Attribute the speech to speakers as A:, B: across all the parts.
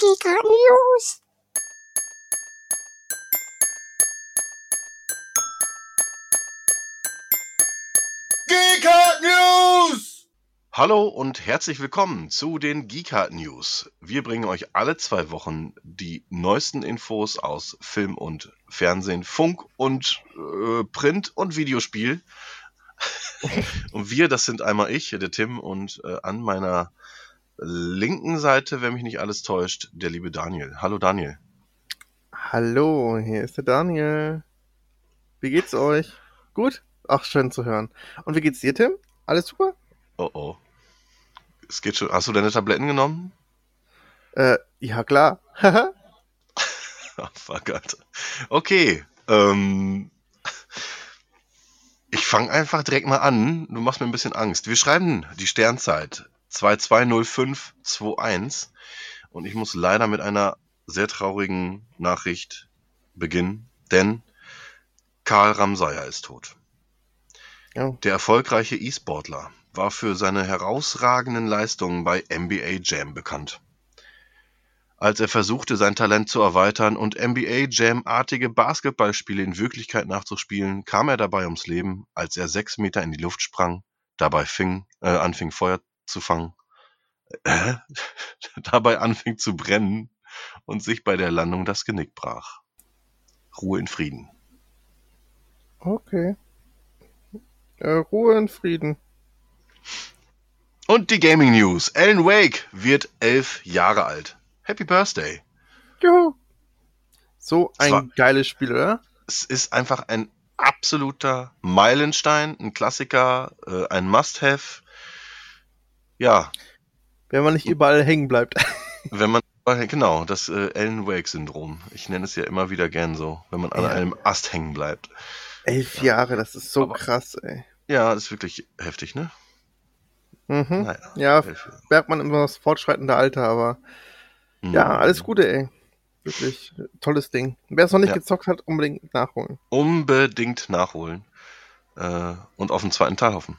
A: Giga News.
B: Geekart News! Hallo und herzlich willkommen zu den Geekart News. Wir bringen euch alle zwei Wochen die neuesten Infos aus Film und Fernsehen, Funk und äh, Print und Videospiel. und wir, das sind einmal ich, der Tim, und äh, an meiner linken Seite, wenn mich nicht alles täuscht, der liebe Daniel. Hallo Daniel.
C: Hallo, hier ist der Daniel. Wie geht's euch? Gut? Ach, schön zu hören. Und wie geht's dir, Tim? Alles super?
B: Oh oh. Es geht schon. Hast du deine Tabletten genommen?
C: Äh, ja klar.
B: oh, fuck, Alter. Okay. Ähm, ich fange einfach direkt mal an. Du machst mir ein bisschen Angst. Wir schreiben die Sternzeit 220521 und ich muss leider mit einer sehr traurigen Nachricht beginnen, denn Karl Ramsayer ist tot. Ja. Der erfolgreiche E-Sportler war für seine herausragenden Leistungen bei NBA Jam bekannt. Als er versuchte, sein Talent zu erweitern und NBA Jam-artige Basketballspiele in Wirklichkeit nachzuspielen, kam er dabei ums Leben, als er sechs Meter in die Luft sprang, dabei fing, äh, anfing Feuer zu fangen, äh, dabei anfing zu brennen und sich bei der Landung das Genick brach. Ruhe in Frieden.
C: Okay. Äh, Ruhe in Frieden.
B: Und die Gaming News. Alan Wake wird elf Jahre alt. Happy Birthday.
C: Juhu. So ein war, geiles Spiel, oder?
B: Es ist einfach ein absoluter Meilenstein, ein Klassiker, äh, ein Must-Have. Ja.
C: Wenn man nicht überall hängen bleibt.
B: Wenn man genau, das äh, Alan Wake-Syndrom. Ich nenne es ja immer wieder gern so, wenn man an ja. einem Ast hängen bleibt.
C: Elf ja. Jahre, das ist so Aber, krass, ey.
B: Ja, das ist wirklich heftig, ne?
C: Mhm. Naja, ja, merkt man immer das fortschreitende Alter, aber mhm. ja, alles Gute, ey. Wirklich tolles Ding. Wer es noch nicht ja. gezockt hat, unbedingt nachholen.
B: Unbedingt nachholen. Äh, und auf den zweiten Teil hoffen.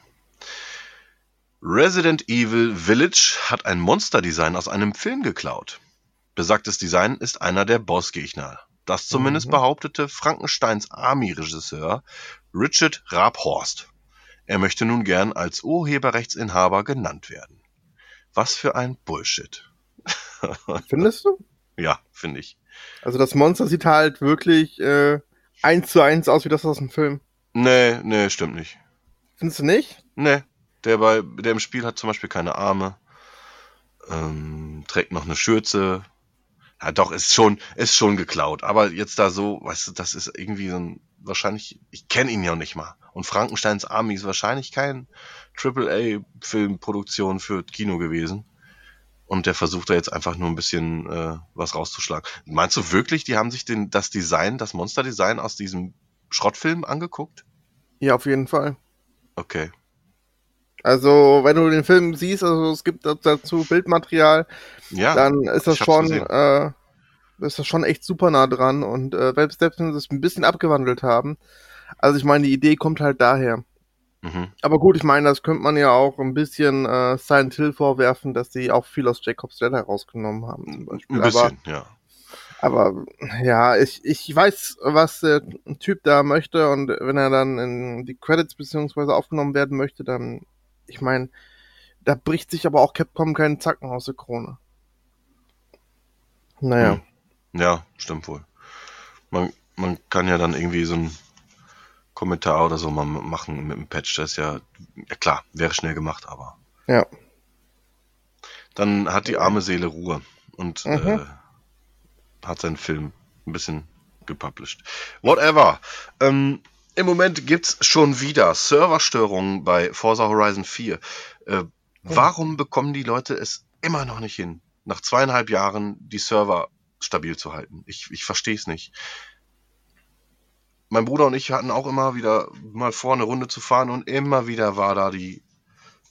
B: Resident Evil Village hat ein Monsterdesign aus einem Film geklaut. Besagtes Design ist einer der Bossgegner. Das zumindest mhm. behauptete Frankensteins Army-Regisseur Richard Rabhorst. Er möchte nun gern als Urheberrechtsinhaber genannt werden. Was für ein Bullshit.
C: Findest du?
B: Ja, finde ich.
C: Also das Monster sieht halt wirklich äh, eins zu eins aus wie das aus dem Film.
B: Nee, nee, stimmt nicht.
C: Findest du nicht?
B: Nee. Der, bei, der im Spiel hat zum Beispiel keine Arme, ähm, trägt noch eine Schürze. Ja, doch, ist schon, ist schon geklaut. Aber jetzt da so, weißt du, das ist irgendwie so ein, wahrscheinlich, ich kenne ihn ja nicht mal. Und Frankensteins Army ist wahrscheinlich kein AAA-Filmproduktion für Kino gewesen. Und der versucht da jetzt einfach nur ein bisschen äh, was rauszuschlagen. Meinst du wirklich, die haben sich den, das Design, das Monster-Design aus diesem Schrottfilm angeguckt?
C: Ja, auf jeden Fall.
B: Okay.
C: Also, wenn du den Film siehst, also es gibt dazu Bildmaterial, ja, dann ist das schon, äh, ist das schon echt super nah dran und äh, selbst wenn sie es ein bisschen abgewandelt haben, also ich meine, die Idee kommt halt daher. Mhm. Aber gut, ich meine, das könnte man ja auch ein bisschen äh, Silent Hill vorwerfen, dass sie auch viel aus Jacobs Ladder rausgenommen haben. Zum Beispiel.
B: Ein bisschen, aber, ja.
C: Aber ja, ich, ich weiß, was der Typ da möchte und wenn er dann in die Credits beziehungsweise aufgenommen werden möchte, dann, ich meine, da bricht sich aber auch Capcom keinen Zacken aus der Krone. Naja.
B: Hm. Ja, stimmt wohl. Man, man kann ja dann irgendwie so ein Kommentar oder so mal machen mit dem Patch. Das ist ja, ja klar, wäre schnell gemacht, aber.
C: Ja.
B: Dann hat die arme Seele Ruhe und mhm. äh, hat seinen Film ein bisschen gepublished. Whatever. Ähm, Im Moment gibt's schon wieder Serverstörungen bei Forza Horizon 4. Äh, mhm. Warum bekommen die Leute es immer noch nicht hin, nach zweieinhalb Jahren die Server stabil zu halten? Ich, ich verstehe es nicht mein Bruder und ich hatten auch immer wieder mal vor, eine Runde zu fahren und immer wieder war da die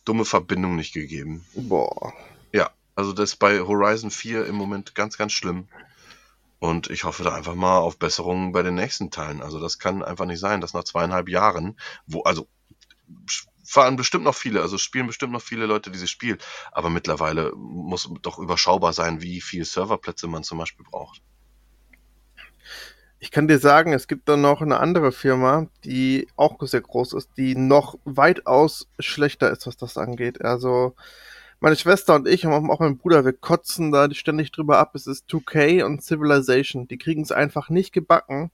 B: dumme Verbindung nicht gegeben.
C: Boah.
B: Ja, also das ist bei Horizon 4 im Moment ganz, ganz schlimm. Und ich hoffe da einfach mal auf Besserungen bei den nächsten Teilen. Also das kann einfach nicht sein, dass nach zweieinhalb Jahren, wo, also fahren bestimmt noch viele, also spielen bestimmt noch viele Leute dieses Spiel, aber mittlerweile muss doch überschaubar sein, wie viele Serverplätze man zum Beispiel braucht.
C: Ich kann dir sagen, es gibt dann noch eine andere Firma, die auch sehr groß ist, die noch weitaus schlechter ist, was das angeht. Also meine Schwester und ich und auch mein Bruder, wir kotzen da ständig drüber ab. Es ist 2K und Civilization. Die kriegen es einfach nicht gebacken,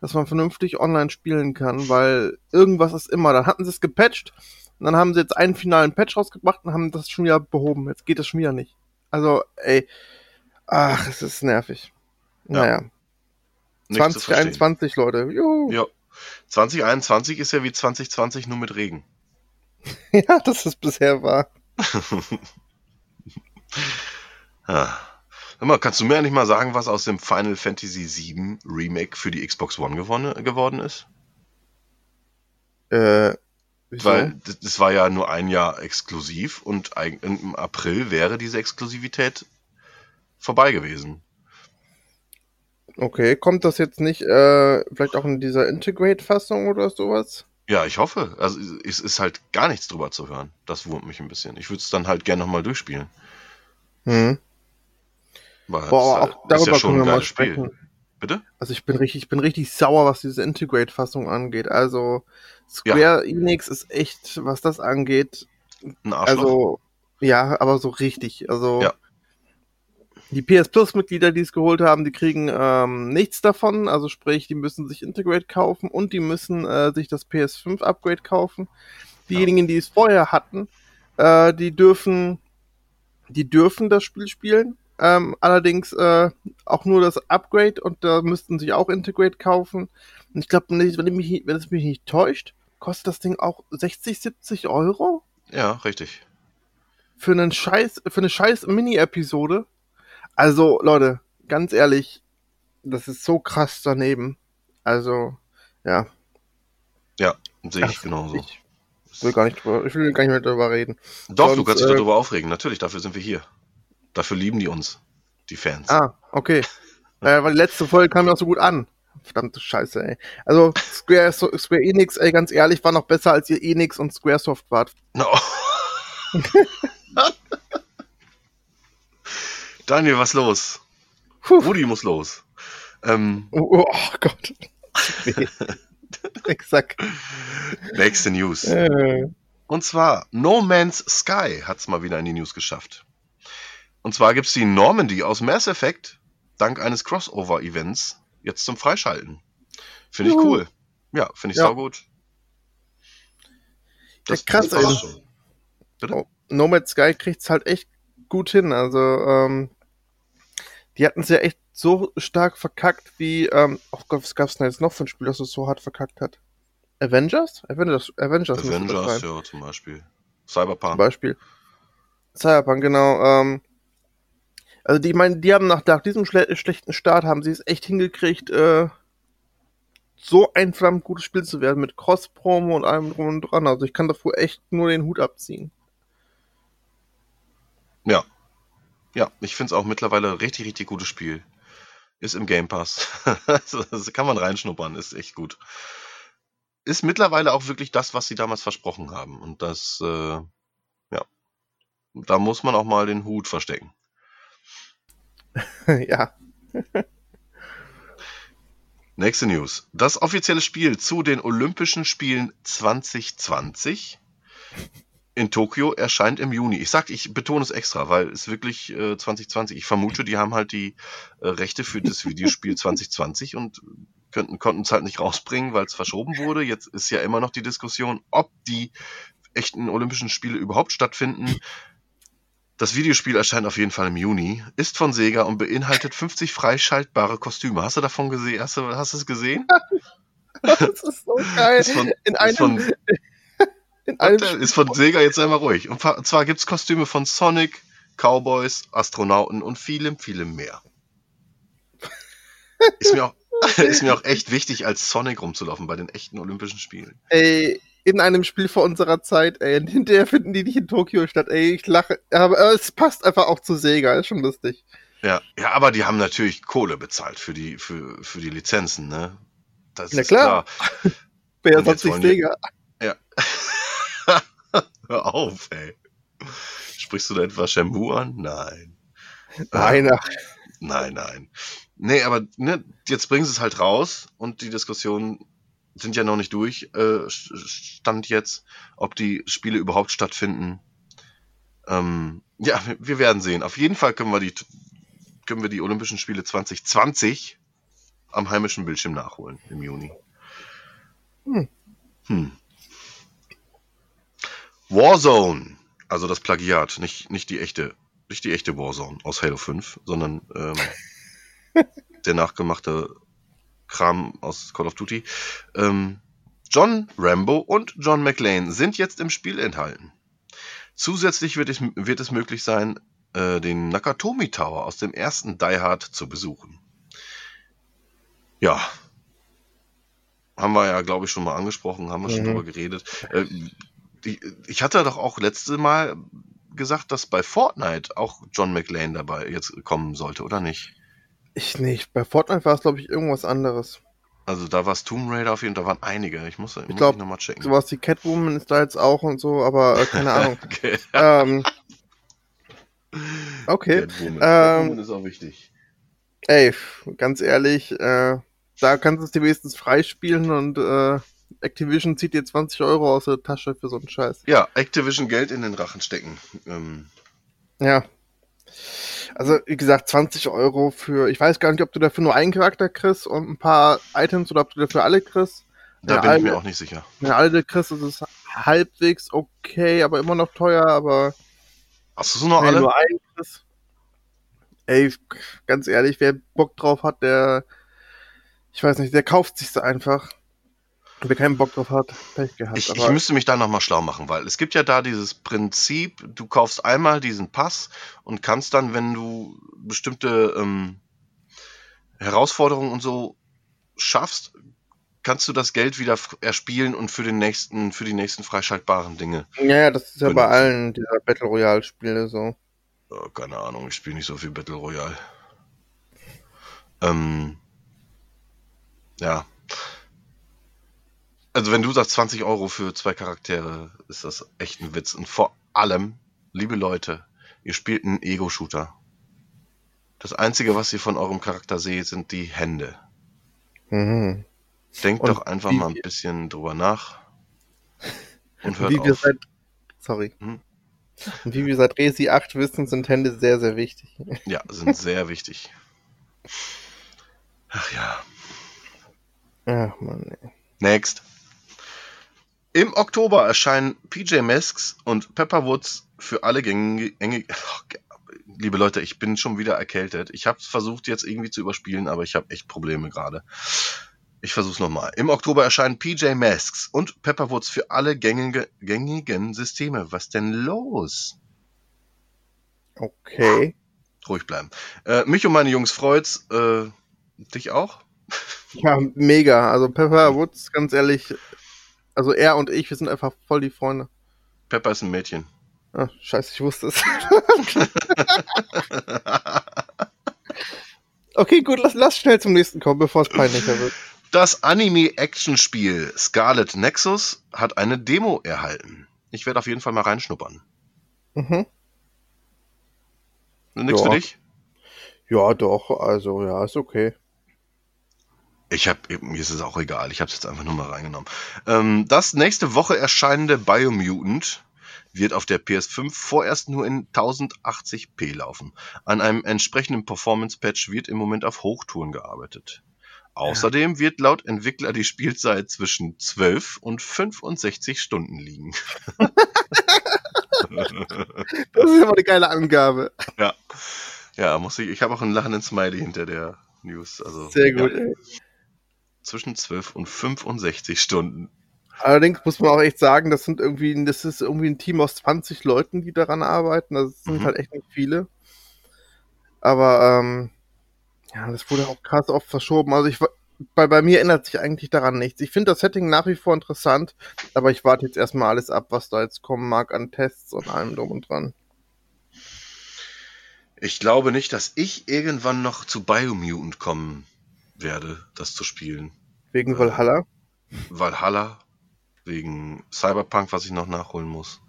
C: dass man vernünftig online spielen kann, weil irgendwas ist immer. Dann hatten sie es gepatcht und dann haben sie jetzt einen finalen Patch rausgebracht und haben das schon wieder behoben. Jetzt geht das schon wieder nicht. Also, ey, ach, es ist nervig. Ja. Naja. 2021, Leute. Juhu.
B: Ja. 2021 ist ja wie 2020 nur mit Regen.
C: ja, das ist bisher wahr.
B: Ah. Mal, kannst du mir eigentlich mal sagen, was aus dem Final Fantasy VII Remake für die Xbox One gewonnen, geworden ist?
C: Äh,
B: wieso? Weil das war ja nur ein Jahr exklusiv und im April wäre diese Exklusivität vorbei gewesen.
C: Okay, kommt das jetzt nicht äh, vielleicht auch in dieser Integrate-Fassung oder sowas?
B: Ja, ich hoffe. Also es ist halt gar nichts drüber zu hören. Das wurmt mich ein bisschen. Ich würde es dann halt gerne nochmal durchspielen.
C: Hm.
B: Weil Boah, auch darüber ist ja schon können wir mal sprechen. Spiel. Bitte?
C: Also ich bin richtig, ich bin richtig sauer, was diese Integrate-Fassung angeht. Also Square ja. Enix ist echt, was das angeht.
B: Ein Arschloch. Also
C: ja, aber so richtig. Also ja. Die PS Plus-Mitglieder, die es geholt haben, die kriegen ähm, nichts davon. Also sprich, die müssen sich Integrate kaufen und die müssen äh, sich das PS5-Upgrade kaufen. Diejenigen, die es vorher hatten, äh, die dürfen, die dürfen das Spiel spielen. Ähm, allerdings äh, auch nur das Upgrade und da müssten sich auch Integrate kaufen. Und ich glaube, wenn, mich, wenn es mich nicht täuscht, kostet das Ding auch 60, 70 Euro?
B: Ja, richtig.
C: Für einen Scheiß, für eine scheiß Mini-Episode also, Leute, ganz ehrlich, das ist so krass daneben. Also, ja.
B: Ja, sehe ich genauso.
C: Ich will gar nicht drüber, ich will gar nicht mehr darüber reden.
B: Doch, Sonst, du kannst dich äh, darüber aufregen. Natürlich, dafür sind wir hier. Dafür lieben die uns, die Fans.
C: Ah, okay. äh, weil die letzte Folge kam ja auch so gut an. Verdammte Scheiße, ey. Also, Square, Square Enix, ey, ganz ehrlich, war noch besser, als ihr Enix und Squaresoft wart. No.
B: Daniel, was los? Puh. Rudi muss los.
C: Ähm, oh, oh, oh Gott. Exakt.
B: Nächste News. Äh. Und zwar, No Man's Sky hat es mal wieder in die News geschafft. Und zwar gibt es die Normandy aus Mass Effect dank eines Crossover-Events jetzt zum Freischalten. Finde ich cool. Ja, finde ich ja. saugut.
C: Das ja, krass, ey. Oh, no Man's Sky kriegt es halt echt gut hin. Also, ähm, die hatten es ja echt so stark verkackt wie, ähm, oh Gott, was gab es denn jetzt noch für ein Spiel, das es so hart verkackt hat? Avengers? Avengers, Avengers,
B: Avengers ja, zum Beispiel. Cyberpunk. Zum
C: Beispiel. Cyberpunk, genau. Ähm, also die meinen, die haben nach, nach diesem schle schlechten Start haben sie es echt hingekriegt, äh, so ein verdammt gutes Spiel zu werden mit Cross-Promo und allem drum und dran. Also ich kann davor echt nur den Hut abziehen.
B: Ja. Ja, ich finde es auch mittlerweile richtig, richtig gutes Spiel. Ist im Game Pass. das kann man reinschnuppern, ist echt gut. Ist mittlerweile auch wirklich das, was sie damals versprochen haben. Und das, äh, ja, da muss man auch mal den Hut verstecken.
C: ja.
B: Nächste News. Das offizielle Spiel zu den Olympischen Spielen 2020 in Tokio erscheint im Juni. Ich sag, ich betone es extra, weil es wirklich äh, 2020. Ich vermute, die haben halt die äh, Rechte für das Videospiel 2020 und könnten konnten es halt nicht rausbringen, weil es verschoben wurde. Jetzt ist ja immer noch die Diskussion, ob die echten Olympischen Spiele überhaupt stattfinden. Das Videospiel erscheint auf jeden Fall im Juni, ist von Sega und beinhaltet 50 freischaltbare Kostüme. Hast du davon gesehen? Hast du, hast du es gesehen?
C: das ist so geil. Ist von, in einem, von,
B: in einem ist von Sega jetzt einmal ruhig. Und zwar gibt es Kostüme von Sonic, Cowboys, Astronauten und vielem, vielem mehr. Ist mir auch, ist mir auch echt wichtig, als Sonic rumzulaufen bei den echten Olympischen Spielen.
C: Ey, in einem Spiel vor unserer Zeit, ey, und hinterher finden die nicht in Tokio statt, ey, ich lache, aber es passt einfach auch zu Sega, ist schon lustig.
B: Ja, ja, aber die haben natürlich Kohle bezahlt für die, für, für die Lizenzen, ne?
C: Das ja, ist klar. klar. Wer sonst nicht Sega?
B: Ja. Hör auf, ey. Sprichst du da etwa Shampoo an? Nein.
C: Nein, äh,
B: nein, nein. Nee, aber ne, jetzt bringen sie es halt raus und die Diskussionen sind ja noch nicht durch. Äh, stand jetzt, ob die Spiele überhaupt stattfinden. Ähm, ja, wir werden sehen. Auf jeden Fall können wir die, können wir die Olympischen Spiele 2020 am heimischen Bildschirm nachholen im Juni. Hm. Hm. Warzone, also das Plagiat, nicht, nicht die echte, nicht die echte Warzone aus Halo 5, sondern ähm, der nachgemachte Kram aus Call of Duty. Ähm, John Rambo und John McLean sind jetzt im Spiel enthalten. Zusätzlich wird es, wird es möglich sein, äh, den Nakatomi Tower aus dem ersten Die Hard zu besuchen. Ja. Haben wir ja, glaube ich, schon mal angesprochen, haben wir mhm. schon drüber geredet. Äh, die, ich hatte doch auch letzte Mal gesagt, dass bei Fortnite auch John McLean dabei jetzt kommen sollte, oder nicht?
C: Ich nicht. Bei Fortnite war es, glaube ich, irgendwas anderes.
B: Also da war es Tomb Raider auf jeden Fall, da waren einige. Ich muss,
C: ich glaube, nochmal checken. Sowas wie Catwoman ist da jetzt auch und so, aber äh, keine Ahnung. okay. Ähm, okay. Catwoman. Ähm, Catwoman ist auch wichtig. Ey, ganz ehrlich, äh, da kannst du es dir wenigstens freispielen und äh, Activision zieht dir 20 Euro aus der Tasche für so einen Scheiß.
B: Ja, Activision Geld in den Rachen stecken. Ähm.
C: Ja. Also, wie gesagt, 20 Euro für, ich weiß gar nicht, ob du dafür nur einen Charakter kriegst und ein paar Items oder ob du dafür alle kriegst.
B: Da bin alle, ich mir auch nicht sicher.
C: Wenn du alle kriegst, ist es halbwegs okay, aber immer noch teuer, aber.
B: Hast du so noch alle? Nur einen kriegst,
C: ey, ganz ehrlich, wer Bock drauf hat, der, ich weiß nicht, der kauft sich einfach. Wer keinen Bock drauf hat, Pech gehabt.
B: Ich, ich müsste mich da nochmal schlau machen, weil es gibt ja da dieses Prinzip, du kaufst einmal diesen Pass und kannst dann, wenn du bestimmte ähm, Herausforderungen und so schaffst, kannst du das Geld wieder erspielen und für den nächsten, für die nächsten freischaltbaren Dinge.
C: Ja, ja, das ist ja bei allen dieser Battle Royale Spiele so.
B: Keine Ahnung, ich spiele nicht so viel Battle Royale. Ähm, ja, also wenn du sagst 20 Euro für zwei Charaktere, ist das echt ein Witz. Und vor allem, liebe Leute, ihr spielt einen Ego-Shooter. Das Einzige, was ihr von eurem Charakter seht, sind die Hände. Mhm. Denkt und doch einfach mal ein bisschen drüber nach.
C: Und hört wie auf. Wir seit, sorry. Hm? Und wie wir seit Resi 8 wissen, sind Hände sehr, sehr wichtig.
B: Ja, sind sehr wichtig. Ach ja.
C: Ach Mann, ey.
B: Next. Im Oktober erscheinen PJ Masks und Pepperwoods für alle gängige. liebe Leute, ich bin schon wieder erkältet. Ich habe versucht jetzt irgendwie zu überspielen, aber ich habe echt Probleme gerade. Ich versuch's nochmal. Im Oktober erscheinen PJ Masks und Pepperwoods für alle gängige, gängigen Systeme. Was denn los?
C: Okay.
B: Ruhig bleiben. Äh, mich und meine Jungs freut's. Äh, dich auch?
C: Ja, mega. Also Pepperwoods, ganz ehrlich, also er und ich, wir sind einfach voll die Freunde.
B: Pepper ist ein Mädchen.
C: Ah, scheiße, ich wusste es. okay, gut, lass, lass schnell zum nächsten kommen, bevor es peinlicher wird.
B: Das Anime-Action-Spiel Scarlet Nexus hat eine Demo erhalten. Ich werde auf jeden Fall mal reinschnuppern. Mhm. Nix ja. für dich?
C: Ja, doch, also ja, ist okay.
B: Ich habe mir ist es auch egal. Ich habe es jetzt einfach nur mal reingenommen. Ähm, das nächste Woche erscheinende Biomutant wird auf der PS5 vorerst nur in 1080p laufen. An einem entsprechenden Performance-Patch wird im Moment auf Hochtouren gearbeitet. Außerdem wird laut Entwickler die Spielzeit zwischen 12 und 65 Stunden liegen.
C: das ist immer eine geile Angabe.
B: Ja. Ja, muss ich. Ich habe auch einen lachenden Smiley hinter der News. Also,
C: Sehr gut.
B: Ja zwischen 12 und 65 Stunden.
C: Allerdings muss man auch echt sagen, das sind irgendwie, das ist irgendwie ein Team aus 20 Leuten, die daran arbeiten. Das sind mhm. halt echt nicht viele. Aber ähm, ja, das wurde auch krass oft verschoben. Also ich bei, bei mir ändert sich eigentlich daran nichts. Ich finde das Setting nach wie vor interessant, aber ich warte jetzt erstmal alles ab, was da jetzt kommen mag an Tests und allem drum und dran.
B: Ich glaube nicht, dass ich irgendwann noch zu Biomutant kommen werde, das zu spielen.
C: Wegen Valhalla?
B: Valhalla wegen Cyberpunk, was ich noch nachholen muss.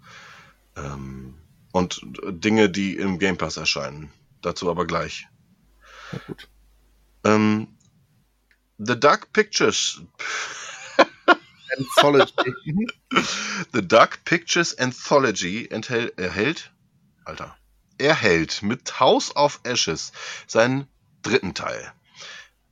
B: Ähm, und Dinge, die im Game Pass erscheinen. Dazu aber gleich. Ja, gut. Ähm, The Dark Pictures. Anthology. The Dark Pictures Anthology enthält, erhält, Alter, erhält mit House of Ashes seinen dritten Teil.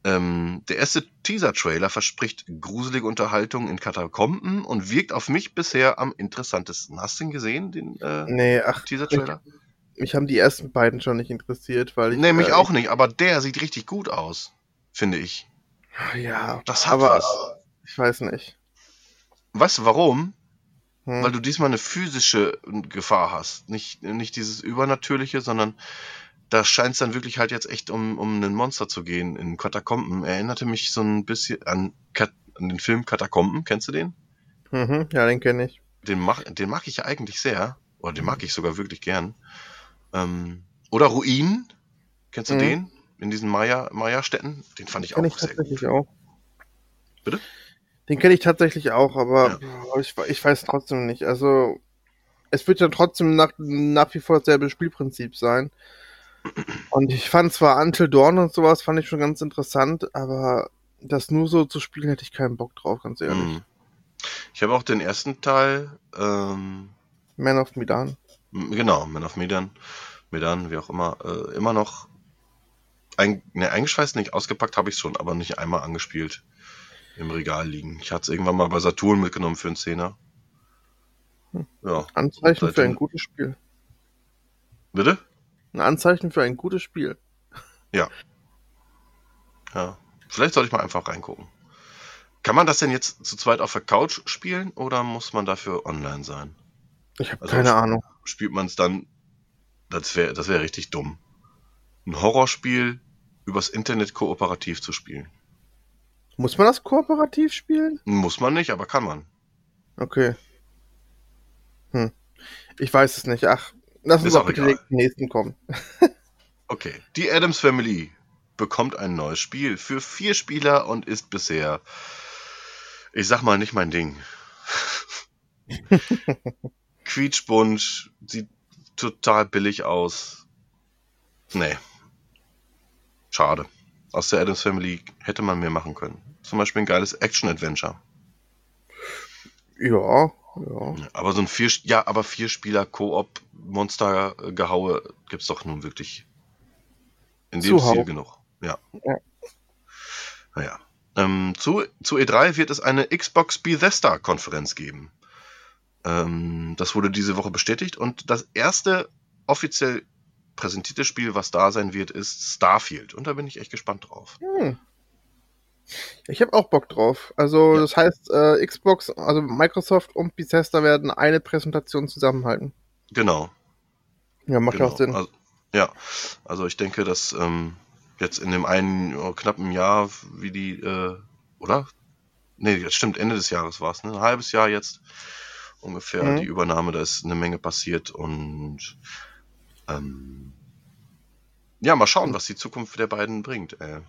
B: Ähm, der erste Teaser-Trailer verspricht gruselige Unterhaltung in Katakomben und wirkt auf mich bisher am interessantesten. Hast du ihn gesehen, den
C: äh, nee, Teaser-Trailer? Mich, mich, haben die ersten beiden schon nicht interessiert, weil ich.
B: Nee, mich äh, auch nicht, aber der sieht richtig gut aus, finde ich.
C: Ja, das hat aber, was. Ich weiß nicht.
B: Weißt du warum? Hm. Weil du diesmal eine physische Gefahr hast. Nicht, nicht dieses Übernatürliche, sondern da scheint es dann wirklich halt jetzt echt um, um ein Monster zu gehen in Katakomben. Erinnerte mich so ein bisschen an, an den Film Katakomben. Kennst du den?
C: Mhm, ja, den kenne ich.
B: Den mag, den mag ich ja eigentlich sehr. Oder den mag ich sogar wirklich gern. Ähm, oder Ruin. Kennst du mhm. den? In diesen Maya, Maya-Städten? Den fand ich den auch ich sehr gut. Auch.
C: Bitte? Den kenne ich tatsächlich auch, aber ja. ich, ich weiß trotzdem nicht. Also, es wird ja trotzdem nach, nach wie vor dasselbe Spielprinzip sein. Und ich fand zwar Until Dawn und sowas fand ich schon ganz interessant, aber das nur so zu spielen hätte ich keinen Bock drauf, ganz ehrlich. Mhm.
B: Ich habe auch den ersten Teil ähm,
C: Man of Medan.
B: Genau, Man of Medan, Medan, wie auch immer, äh, immer noch ein, ne, eingeschweißt nicht, ausgepackt habe ich schon, aber nicht einmal angespielt im Regal liegen. Ich hatte es irgendwann mal bei Saturn mitgenommen für einen Zehner.
C: Hm. Ja. Anzeichen für ein gutes Spiel.
B: Bitte?
C: Ein Anzeichen für ein gutes Spiel.
B: Ja. Ja. Vielleicht sollte ich mal einfach reingucken. Kann man das denn jetzt zu zweit auf der Couch spielen oder muss man dafür online sein?
C: Ich habe also keine Ahnung.
B: Spielt man es dann, das wäre das wär richtig dumm. Ein Horrorspiel übers Internet kooperativ zu spielen.
C: Muss man das kooperativ spielen?
B: Muss man nicht, aber kann man.
C: Okay. Hm. Ich weiß es nicht. Ach, Lass uns auch bitte egal. den nächsten kommen.
B: okay. Die Adams Family bekommt ein neues Spiel für vier Spieler und ist bisher, ich sag mal, nicht mein Ding. Quietschbunt, sieht total billig aus. Nee. Schade. Aus der Adams Family hätte man mehr machen können. Zum Beispiel ein geiles Action-Adventure.
C: Ja, ja.
B: Aber so ein vier, ja, aber vier Spieler Koop Monster Gehaue gibt's doch nun wirklich in dem Zuhau. Stil genug. Ja. ja. Naja. Ähm, zu, zu E3 wird es eine Xbox Bethesda Konferenz geben. Ähm, das wurde diese Woche bestätigt und das erste offiziell präsentierte Spiel, was da sein wird, ist Starfield. Und da bin ich echt gespannt drauf. Hm.
C: Ich habe auch Bock drauf. Also, ja. das heißt, äh, Xbox, also Microsoft und Bethesda werden eine Präsentation zusammenhalten.
B: Genau.
C: Ja, macht genau. auch Sinn.
B: Also, ja, also ich denke, dass ähm, jetzt in dem einen oh, knappen Jahr, wie die, äh, oder? Nee, das stimmt, Ende des Jahres war es, ne? Ein halbes Jahr jetzt ungefähr mhm. die Übernahme, da ist eine Menge passiert und ähm, ja, mal schauen, was die Zukunft der beiden bringt. Äh.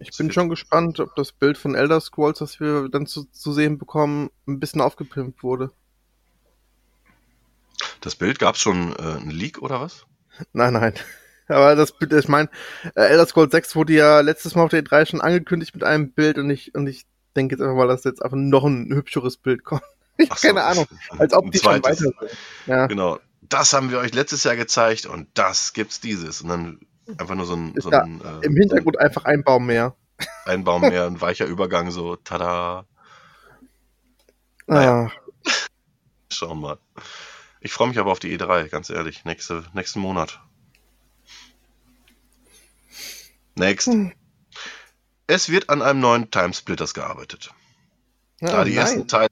C: Ich bin schon gespannt, ob das Bild von Elder Scrolls, das wir dann zu, zu sehen bekommen, ein bisschen aufgepimpt wurde.
B: Das Bild gab es schon äh, ein Leak oder was?
C: Nein, nein. Aber das Bild, ich meine, äh, Elder Scrolls 6 wurde ja letztes Mal auf der E3 schon angekündigt mit einem Bild und ich, und ich denke jetzt einfach mal, dass jetzt einfach noch ein hübscheres Bild kommt. Ich habe so, keine Ahnung. Als ob die schon weiter sind.
B: Ja. Genau. Das haben wir euch letztes Jahr gezeigt und das gibt's dieses. Und dann Einfach nur so ein. So ein
C: äh, Im Hintergrund so ein, einfach ein Baum mehr.
B: Ein Baum mehr, ein weicher Übergang, so tada. Naja. Ah. Schauen wir mal. Ich freue mich aber auf die E3, ganz ehrlich. Nächste, nächsten Monat. Next. Hm. Es wird an einem neuen Timesplitters gearbeitet. Ja, da, die ersten Teile,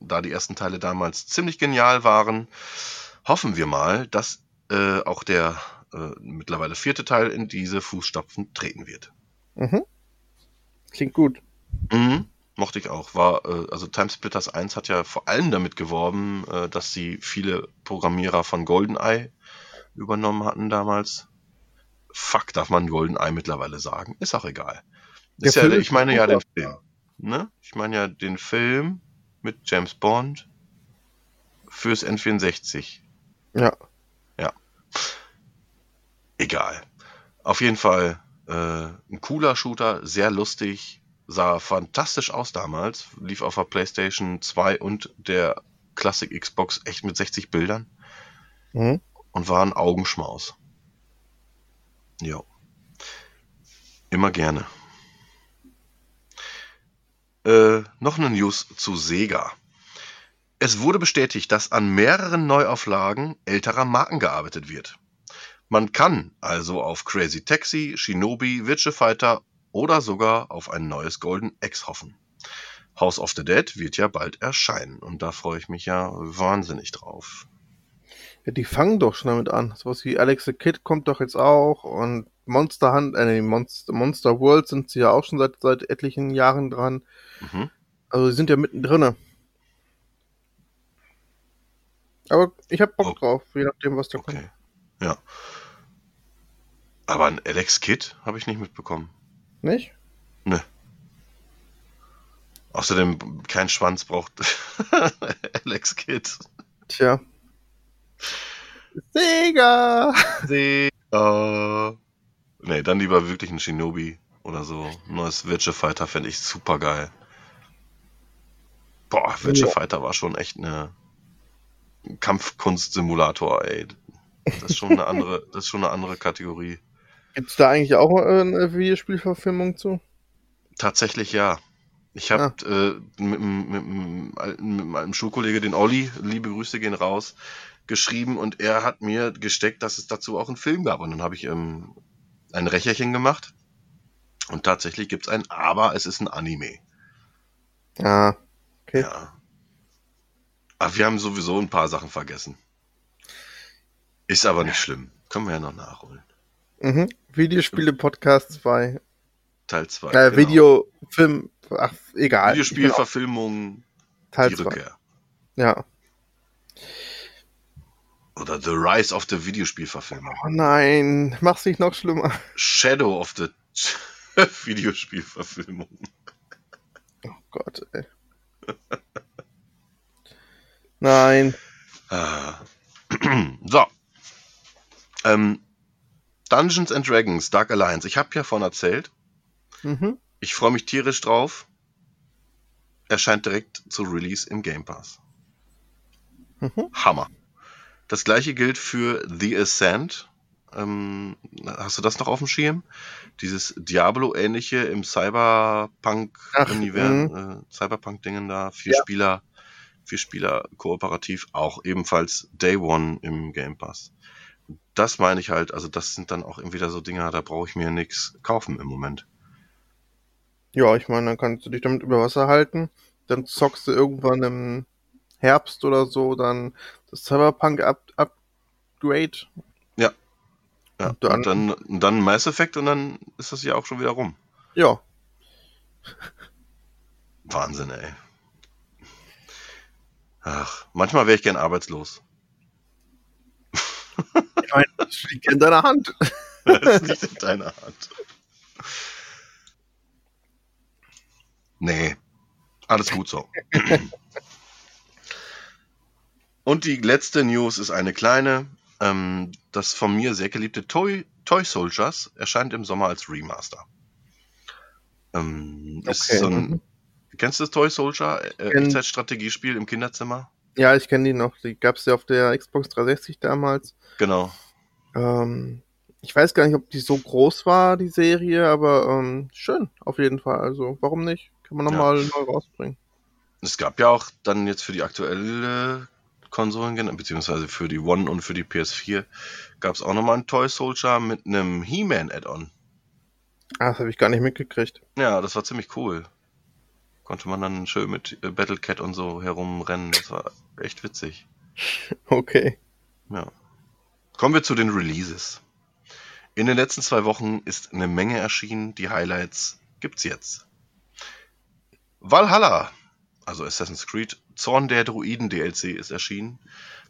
B: da die ersten Teile damals ziemlich genial waren, hoffen wir mal, dass äh, auch der äh, mittlerweile vierte Teil in diese Fußstapfen treten wird.
C: Mhm. Klingt gut.
B: Mhm. Mochte ich auch. War, äh, also Timesplitters 1 hat ja vor allem damit geworben, äh, dass sie viele Programmierer von GoldenEye übernommen hatten damals. Fuck, darf man GoldenEye mittlerweile sagen? Ist auch egal. Ist ja, ich meine ja den Film. Ne? Ich meine ja den Film mit James Bond fürs N64.
C: Ja.
B: Ja. Egal. Auf jeden Fall äh, ein cooler Shooter, sehr lustig, sah fantastisch aus damals, lief auf der PlayStation 2 und der Classic Xbox echt mit 60 Bildern mhm. und war ein Augenschmaus. Ja. Immer gerne. Äh, noch eine News zu Sega. Es wurde bestätigt, dass an mehreren Neuauflagen älterer Marken gearbeitet wird. Man kann also auf Crazy Taxi, Shinobi, Witcher Fighter oder sogar auf ein neues Golden X hoffen. House of the Dead wird ja bald erscheinen und da freue ich mich ja wahnsinnig drauf.
C: Ja, die fangen doch schon damit an. Sowas wie Alex the Kid kommt doch jetzt auch und Monster Hunt, äh, Monster, Monster World sind sie ja auch schon seit, seit etlichen Jahren dran. Mhm. Also sie sind ja mittendrin. Aber ich hab Bock oh. drauf, je nachdem, was da okay. kommt.
B: Aber ein Alex Kid habe ich nicht mitbekommen.
C: Nicht?
B: Ne. Außerdem, kein Schwanz braucht Alex Kid.
C: Tja. Sega!
B: Sega! Nee, dann lieber wirklich ein Shinobi oder so. Neues Virtua Fighter fände ich super geil. Boah, Virtua ja. Fighter war schon echt eine Kampfkunst-Simulator, ey. Das ist schon eine andere, das ist schon eine andere Kategorie.
C: Gibt es da eigentlich auch eine Videospielverfilmung zu?
B: Tatsächlich ja. Ich habe ah. äh, mit, mit, mit, mit meinem Schulkollege, den Olli, liebe Grüße gehen raus, geschrieben und er hat mir gesteckt, dass es dazu auch einen Film gab. Und dann habe ich ähm, ein Recherchen gemacht und tatsächlich gibt es ein, aber es ist ein Anime.
C: Ah, okay.
B: Ja. Aber wir haben sowieso ein paar Sachen vergessen. Ist aber nicht schlimm. Können wir ja noch nachholen.
C: Mhm. Videospiele Podcast 2.
B: Teil 2.
C: Äh, genau. Videofilm, ach, egal.
B: Videospielverfilmung,
C: Teil 2. Ja.
B: Oder The Rise of the Videospielverfilmung.
C: Oh nein, mach's nicht noch schlimmer.
B: Shadow of the Videospielverfilmung.
C: Oh Gott, ey. nein.
B: Ah. So. Ähm, Dungeons and Dragons Dark Alliance. Ich habe ja von erzählt. Mhm. Ich freue mich tierisch drauf. Erscheint direkt zu Release im Game Pass. Mhm. Hammer. Das gleiche gilt für The Ascent. Ähm, hast du das noch auf dem Schirm? Dieses Diablo-ähnliche im Cyberpunk-Universum, mhm. äh, Cyberpunk-Dingen da, vier ja. Spieler, vier Spieler kooperativ, auch ebenfalls Day One im Game Pass. Das meine ich halt, also das sind dann auch entweder so Dinger, da brauche ich mir nichts kaufen im Moment.
C: Ja, ich meine, dann kannst du dich damit über Wasser halten, dann zockst du irgendwann im Herbst oder so dann das Cyberpunk Up Upgrade.
B: Ja. ja. Und dann, und dann, und dann Mass Effect und dann ist das ja auch schon wieder rum.
C: Ja.
B: Wahnsinn, ey. Ach, manchmal wäre ich gern arbeitslos.
C: Ich meine, das liegt in deiner Hand.
B: Das liegt in deiner Hand. Nee, alles gut so. Und die letzte News ist eine kleine. Ähm, das von mir sehr geliebte Toy, Toy Soldiers erscheint im Sommer als Remaster. Ähm, okay. ist so ein, mhm. kennst du das Toy Soldier? Äh, Echtzeitstrategiespiel im Kinderzimmer?
C: Ja, ich kenne die noch. Die gab es ja auf der Xbox 360 damals.
B: Genau.
C: Ähm, ich weiß gar nicht, ob die so groß war, die Serie, aber ähm, schön, auf jeden Fall. Also, warum nicht? Kann man nochmal ja. neu rausbringen.
B: Es gab ja auch dann jetzt für die aktuelle Konsolen, beziehungsweise für die One und für die PS4, gab es auch nochmal einen Toy Soldier mit einem He-Man-Add-on.
C: Ah, das habe ich gar nicht mitgekriegt.
B: Ja, das war ziemlich cool. Konnte man dann schön mit äh, Battlecat und so herumrennen. Das war echt witzig.
C: Okay.
B: Ja. Kommen wir zu den Releases. In den letzten zwei Wochen ist eine Menge erschienen. Die Highlights gibt's jetzt. Valhalla also Assassin's Creed, Zorn der Druiden DLC ist erschienen.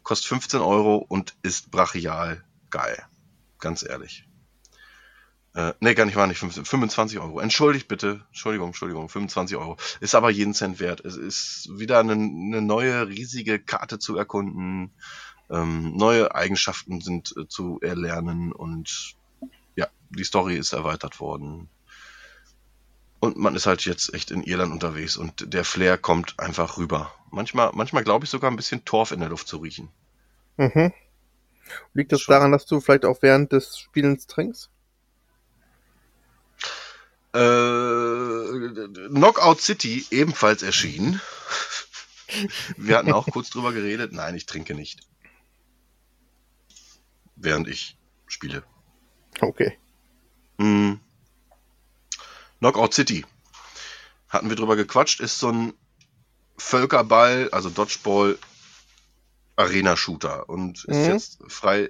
B: Kostet 15 Euro und ist brachial geil. Ganz ehrlich. Äh, nee, gar nicht, war nicht 15, 25 Euro. Entschuldigt bitte. Entschuldigung, Entschuldigung, 25 Euro. Ist aber jeden Cent wert. Es ist wieder eine, eine neue riesige Karte zu erkunden. Ähm, neue Eigenschaften sind äh, zu erlernen und ja, die Story ist erweitert worden. Und man ist halt jetzt echt in Irland unterwegs und der Flair kommt einfach rüber. Manchmal, manchmal glaube ich sogar ein bisschen Torf in der Luft zu riechen.
C: Mhm. Liegt das Schon. daran, dass du vielleicht auch während des Spielens trinkst?
B: Äh, Knockout City ebenfalls erschienen. Wir hatten auch kurz drüber geredet. Nein, ich trinke nicht. Während ich spiele.
C: Okay.
B: Mm. Knockout City. Hatten wir drüber gequatscht, ist so ein Völkerball, also Dodgeball Arena-Shooter und ist mhm. jetzt frei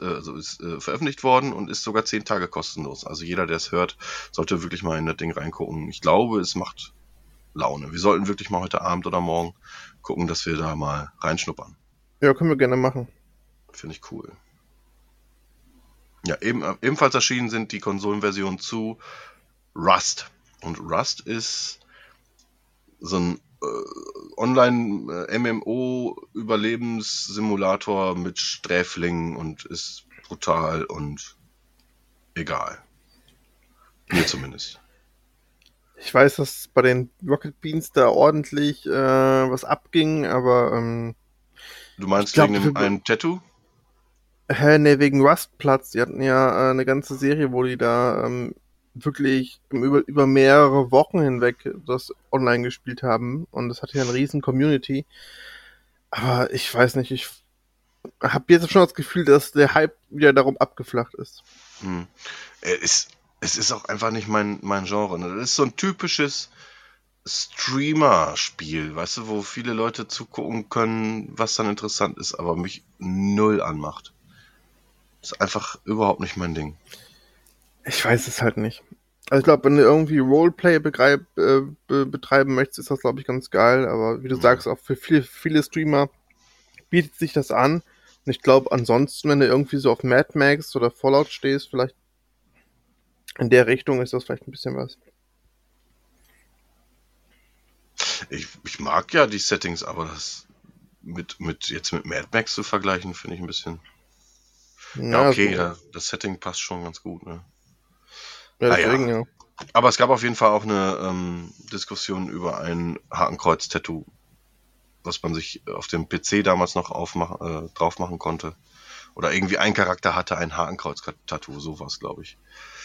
B: also ist äh, veröffentlicht worden und ist sogar zehn Tage kostenlos. Also jeder, der es hört, sollte wirklich mal in das Ding reingucken. Ich glaube, es macht Laune. Wir sollten wirklich mal heute Abend oder morgen gucken, dass wir da mal reinschnuppern.
C: Ja, können wir gerne machen.
B: Finde ich cool. Ja, eben, äh, ebenfalls erschienen sind die Konsolenversionen zu Rust. Und Rust ist so ein äh, Online-MMO-Überlebenssimulator mit Sträflingen und ist brutal und egal. Mir zumindest.
C: Ich weiß, dass bei den Rocket Beans da ordentlich äh, was abging, aber. Ähm,
B: du meinst glaub, wegen einem Tattoo?
C: Hä, ne, wegen Rustplatz. Die hatten ja äh, eine ganze Serie, wo die da ähm, wirklich über, über mehrere Wochen hinweg das online gespielt haben und es hatte ja eine riesen Community. Aber ich weiß nicht, ich habe jetzt schon das Gefühl, dass der Hype wieder darum abgeflacht ist.
B: Hm. Es, es ist auch einfach nicht mein, mein Genre. Ne? Das ist so ein typisches Streamer-Spiel, weißt du, wo viele Leute zugucken können, was dann interessant ist, aber mich null anmacht. Das ist einfach überhaupt nicht mein Ding.
C: Ich weiß es halt nicht. Also ich glaube, wenn du irgendwie Roleplay begreib, äh, be betreiben möchtest, ist das, glaube ich, ganz geil. Aber wie du mhm. sagst, auch für viele, viele Streamer bietet sich das an. Und ich glaube, ansonsten, wenn du irgendwie so auf Mad Max oder Fallout stehst, vielleicht in der Richtung ist das vielleicht ein bisschen was.
B: Ich, ich mag ja die Settings, aber das mit, mit jetzt mit Mad Max zu vergleichen, finde ich ein bisschen. Ja, okay, so. ja, das Setting passt schon ganz gut, ne? Ja, ah, deswegen, ja. ja. Aber es gab auf jeden Fall auch eine ähm, Diskussion über ein Hakenkreuz-Tattoo, was man sich auf dem PC damals noch aufmach, äh, drauf machen konnte. Oder irgendwie ein Charakter hatte ein Hakenkreuz-Tattoo, sowas, glaube ich.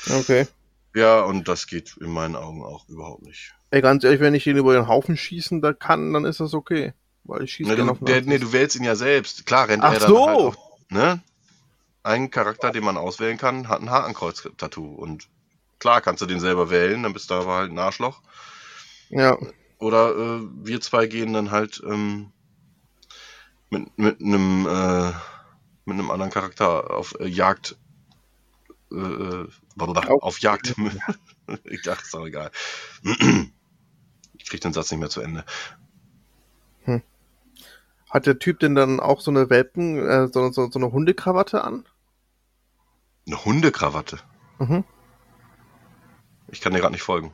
C: Okay.
B: Ja, und das geht in meinen Augen auch überhaupt nicht.
C: Ey, ganz ehrlich, wenn ich ihn über den Haufen schießen da kann, dann ist das okay. Weil ich schieße
B: nee, du, der, nee, du wählst ihn ja selbst. Klar rennt
C: Ach
B: er
C: dann so. halt auch,
B: ne? Ein Charakter, den man auswählen kann, hat ein Hakenkreuz-Tattoo und Klar kannst du den selber wählen, dann bist du aber halt ein Arschloch.
C: Ja.
B: Oder äh, wir zwei gehen dann halt ähm, mit, mit einem äh, mit einem anderen Charakter auf äh, Jagd äh, äh auf, auf Jagd. ich dachte, ist auch egal. ich krieg den Satz nicht mehr zu Ende.
C: Hm. Hat der Typ denn dann auch so eine Welpen, äh, so, so, so eine Hundekrawatte an?
B: Eine Hundekrawatte? Mhm. Ich kann dir gerade nicht folgen.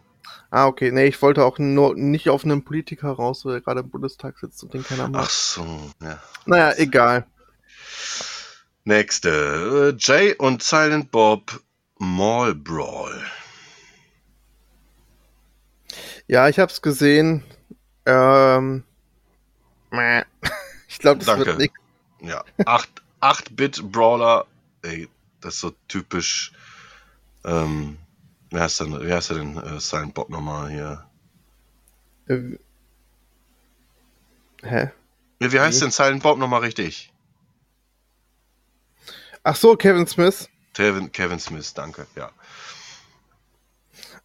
C: Ah, okay. Nee, ich wollte auch nur nicht auf einen Politiker raus, der gerade im Bundestag sitzt und den keiner
B: mag. Ach so, ja.
C: Naja, egal.
B: Nächste. Jay und Silent Bob Mall Brawl.
C: Ja, ich hab's gesehen. Ähm, ich glaube, das Danke. wird
B: nichts. Ja, 8-Bit-Brawler, ey, das ist so typisch ähm, Wer heißt denn, wer heißt denn äh, Silent Bob nochmal hier? Äh,
C: hä?
B: Ja, wie heißt wie? denn Silent Bob nochmal richtig?
C: Ach so, Kevin Smith.
B: Kevin, Kevin Smith, danke, ja.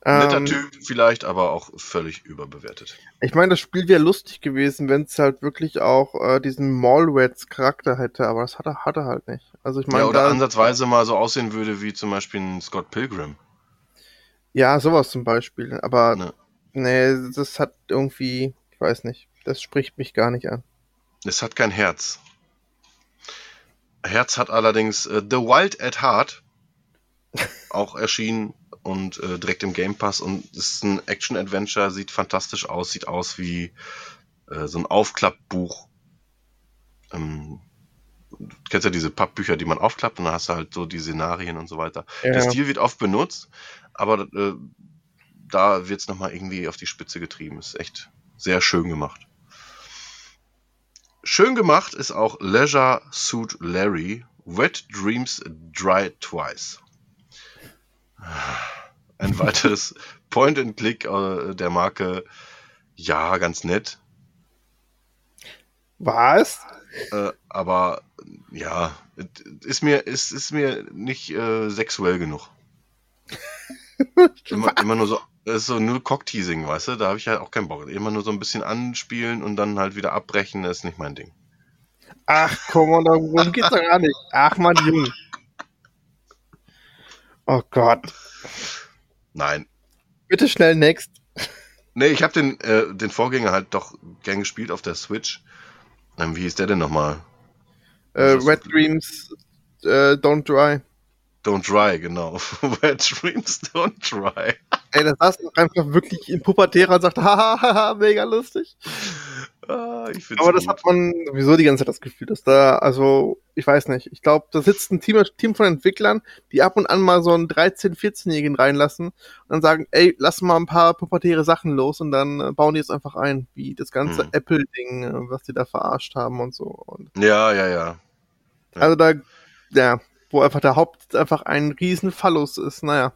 B: Netter ähm, Typ vielleicht, aber auch völlig überbewertet.
C: Ich meine, das Spiel wäre lustig gewesen, wenn es halt wirklich auch äh, diesen Mallrats Charakter hätte, aber das hat er, hat er halt nicht. Also ich meine,
B: ja, oder ansatzweise mal so aussehen würde wie zum Beispiel ein Scott Pilgrim.
C: Ja, sowas zum Beispiel. Aber ne. nee, das hat irgendwie, ich weiß nicht, das spricht mich gar nicht an.
B: Es hat kein Herz. Herz hat allerdings äh, The Wild at Heart. auch erschienen und äh, direkt im Game Pass und ist ein Action-Adventure, sieht fantastisch aus, sieht aus wie äh, so ein Aufklappbuch. Ähm, du kennst ja diese Pappbücher, die man aufklappt und dann hast du halt so die Szenarien und so weiter. Ja. Der Stil wird oft benutzt, aber äh, da wird es nochmal irgendwie auf die Spitze getrieben. Ist echt sehr schön gemacht. Schön gemacht ist auch Leisure Suit Larry, Wet Dreams Dry Twice. Ein weiteres Point-and-Click äh, der Marke. Ja, ganz nett.
C: Was?
B: Äh, aber ja, ist mir, ist, ist mir nicht äh, sexuell genug. immer, immer nur so, ist so nur Cockteasing, weißt du? Da habe ich halt auch keinen Bock. Immer nur so ein bisschen anspielen und dann halt wieder abbrechen, das ist nicht mein Ding.
C: Ach komm, und darum geht's doch gar nicht. Ach man, Junge. Oh Gott.
B: Nein.
C: Bitte schnell next.
B: Nee, ich habe den, äh, den Vorgänger halt doch gern gespielt auf der Switch. Ähm, wie hieß der denn nochmal?
C: Äh, Red Dreams äh, Don't Dry.
B: Don't Dry, genau. Red Dreams Don't Dry.
C: Ey, das saß einfach wirklich in Pubertärer und sagt, hahaha, mega lustig. Ah, Aber das gut. hat man sowieso die ganze Zeit das Gefühl, dass da, also, ich weiß nicht, ich glaube, da sitzt ein Team, Team von Entwicklern, die ab und an mal so einen 13-, 14-Jährigen reinlassen und dann sagen, ey, lass mal ein paar pubertäre Sachen los und dann äh, bauen die es einfach ein, wie das ganze hm. Apple-Ding, äh, was die da verarscht haben und so. Und
B: ja, ja, ja,
C: ja. Also da, ja, wo einfach der Haupt einfach ein riesen Phallus ist, naja.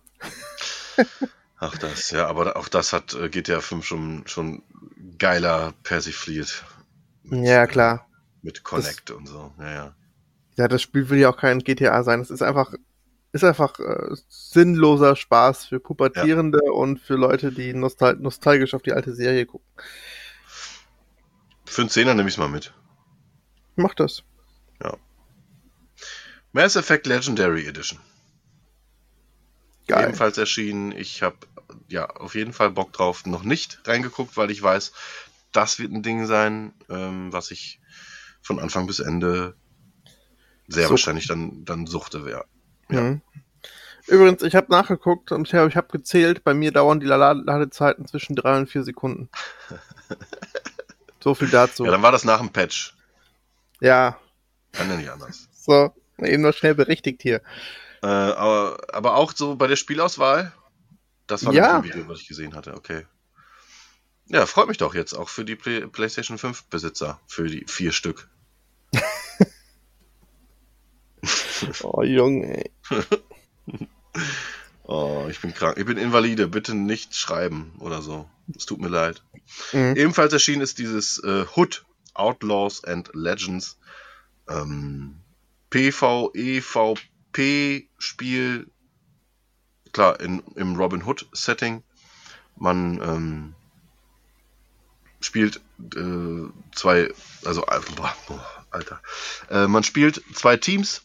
B: Ach das, ja, aber auch das hat äh, GTA 5 schon, schon geiler persifliert.
C: Mit, ja, klar.
B: Mit Connect das, und so, ja, ja.
C: Ja, das Spiel will ja auch kein GTA sein. Es ist einfach, ist einfach äh, sinnloser Spaß für Pubertierende ja. und für Leute, die nostal nostalgisch auf die alte Serie gucken.
B: Für einen Zehner nehme ich es mal mit.
C: Mach das.
B: Ja. Mass Effect Legendary Edition. Geil. Ebenfalls erschienen. Ich habe ja auf jeden Fall Bock drauf. Noch nicht reingeguckt, weil ich weiß, das wird ein Ding sein, ähm, was ich von Anfang bis Ende sehr so. wahrscheinlich dann, dann suchte wäre. Ja. Mhm.
C: Übrigens, ich habe nachgeguckt und ich habe hab gezählt, bei mir dauern die Ladezeiten zwischen drei und vier Sekunden. so viel dazu.
B: Ja, dann war das nach dem Patch.
C: Ja.
B: Kann ja nicht anders.
C: So, eben noch schnell berichtigt hier.
B: Äh, aber, aber auch so bei der Spielauswahl? Das war
C: ja.
B: ein Video, was ich gesehen hatte, okay. Ja, freut mich doch jetzt auch für die Play PlayStation 5 Besitzer, für die vier Stück.
C: oh, Junge, ey.
B: oh, ich bin krank. Ich bin Invalide. Bitte nicht schreiben oder so. Es tut mir leid. Mhm. Ebenfalls erschienen ist dieses äh, Hood Outlaws and Legends ähm, PvEVP-Spiel. Klar, in, im Robin Hood-Setting. Man ähm, spielt äh, zwei, also boah, Alter, äh, man spielt zwei Teams,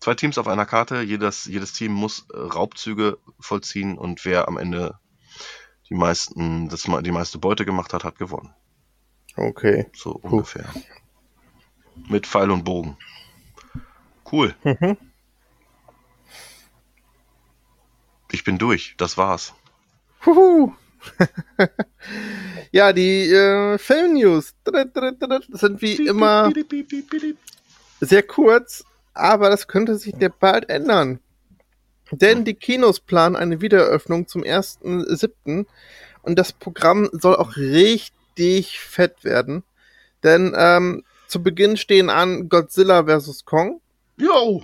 B: zwei Teams auf einer Karte. Jedes, jedes Team muss äh, Raubzüge vollziehen und wer am Ende die meisten, das, die meiste Beute gemacht hat, hat gewonnen.
C: Okay.
B: So ungefähr. Mit Pfeil und Bogen. Cool. Mhm. Ich bin durch. Das war's.
C: Huhu. ja, die äh, Film-News sind wie immer sehr kurz, aber das könnte sich bald ändern. Denn die Kinos planen eine Wiedereröffnung zum 1.7. und das Programm soll auch richtig fett werden. Denn ähm, zu Beginn stehen an Godzilla vs. Kong.
B: Yo!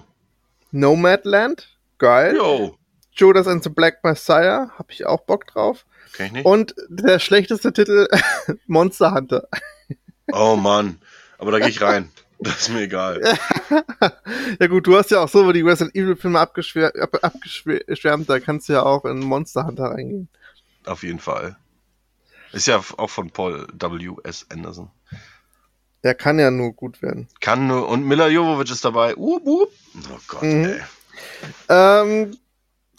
C: Nomadland. Geil.
B: Yo!
C: Judas and the Black Messiah. Hab ich auch Bock drauf.
B: Kenn ich nicht.
C: Und der schlechteste Titel Monster Hunter.
B: Oh Mann. Aber da gehe ich rein. Das ist mir egal.
C: ja gut, du hast ja auch so die Resident Evil Filme abgeschwärmt, abgeschwärmt, da kannst du ja auch in Monster Hunter reingehen.
B: Auf jeden Fall. Ist ja auch von Paul W. S. Anderson.
C: Der kann ja nur gut werden.
B: Kann nur. Und Mila Jovovich ist dabei. Uh, uh. Oh Gott, mhm. ey.
C: Ähm,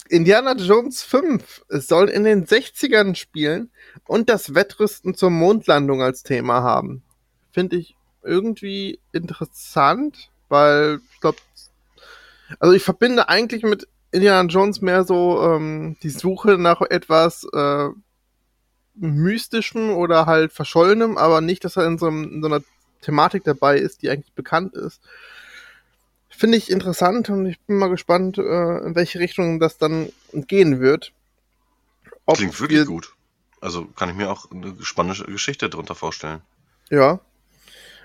C: Indiana Jones 5 soll in den 60ern spielen und das Wettrüsten zur Mondlandung als Thema haben. Finde ich irgendwie interessant, weil ich glaube, also ich verbinde eigentlich mit Indiana Jones mehr so ähm, die Suche nach etwas äh, mystischem oder halt verschollenem, aber nicht, dass er in so, einem, in so einer Thematik dabei ist, die eigentlich bekannt ist. Finde ich interessant und ich bin mal gespannt, äh, in welche Richtung das dann gehen wird.
B: Ob Klingt wirklich gut. Also kann ich mir auch eine spannende Geschichte darunter vorstellen.
C: Ja.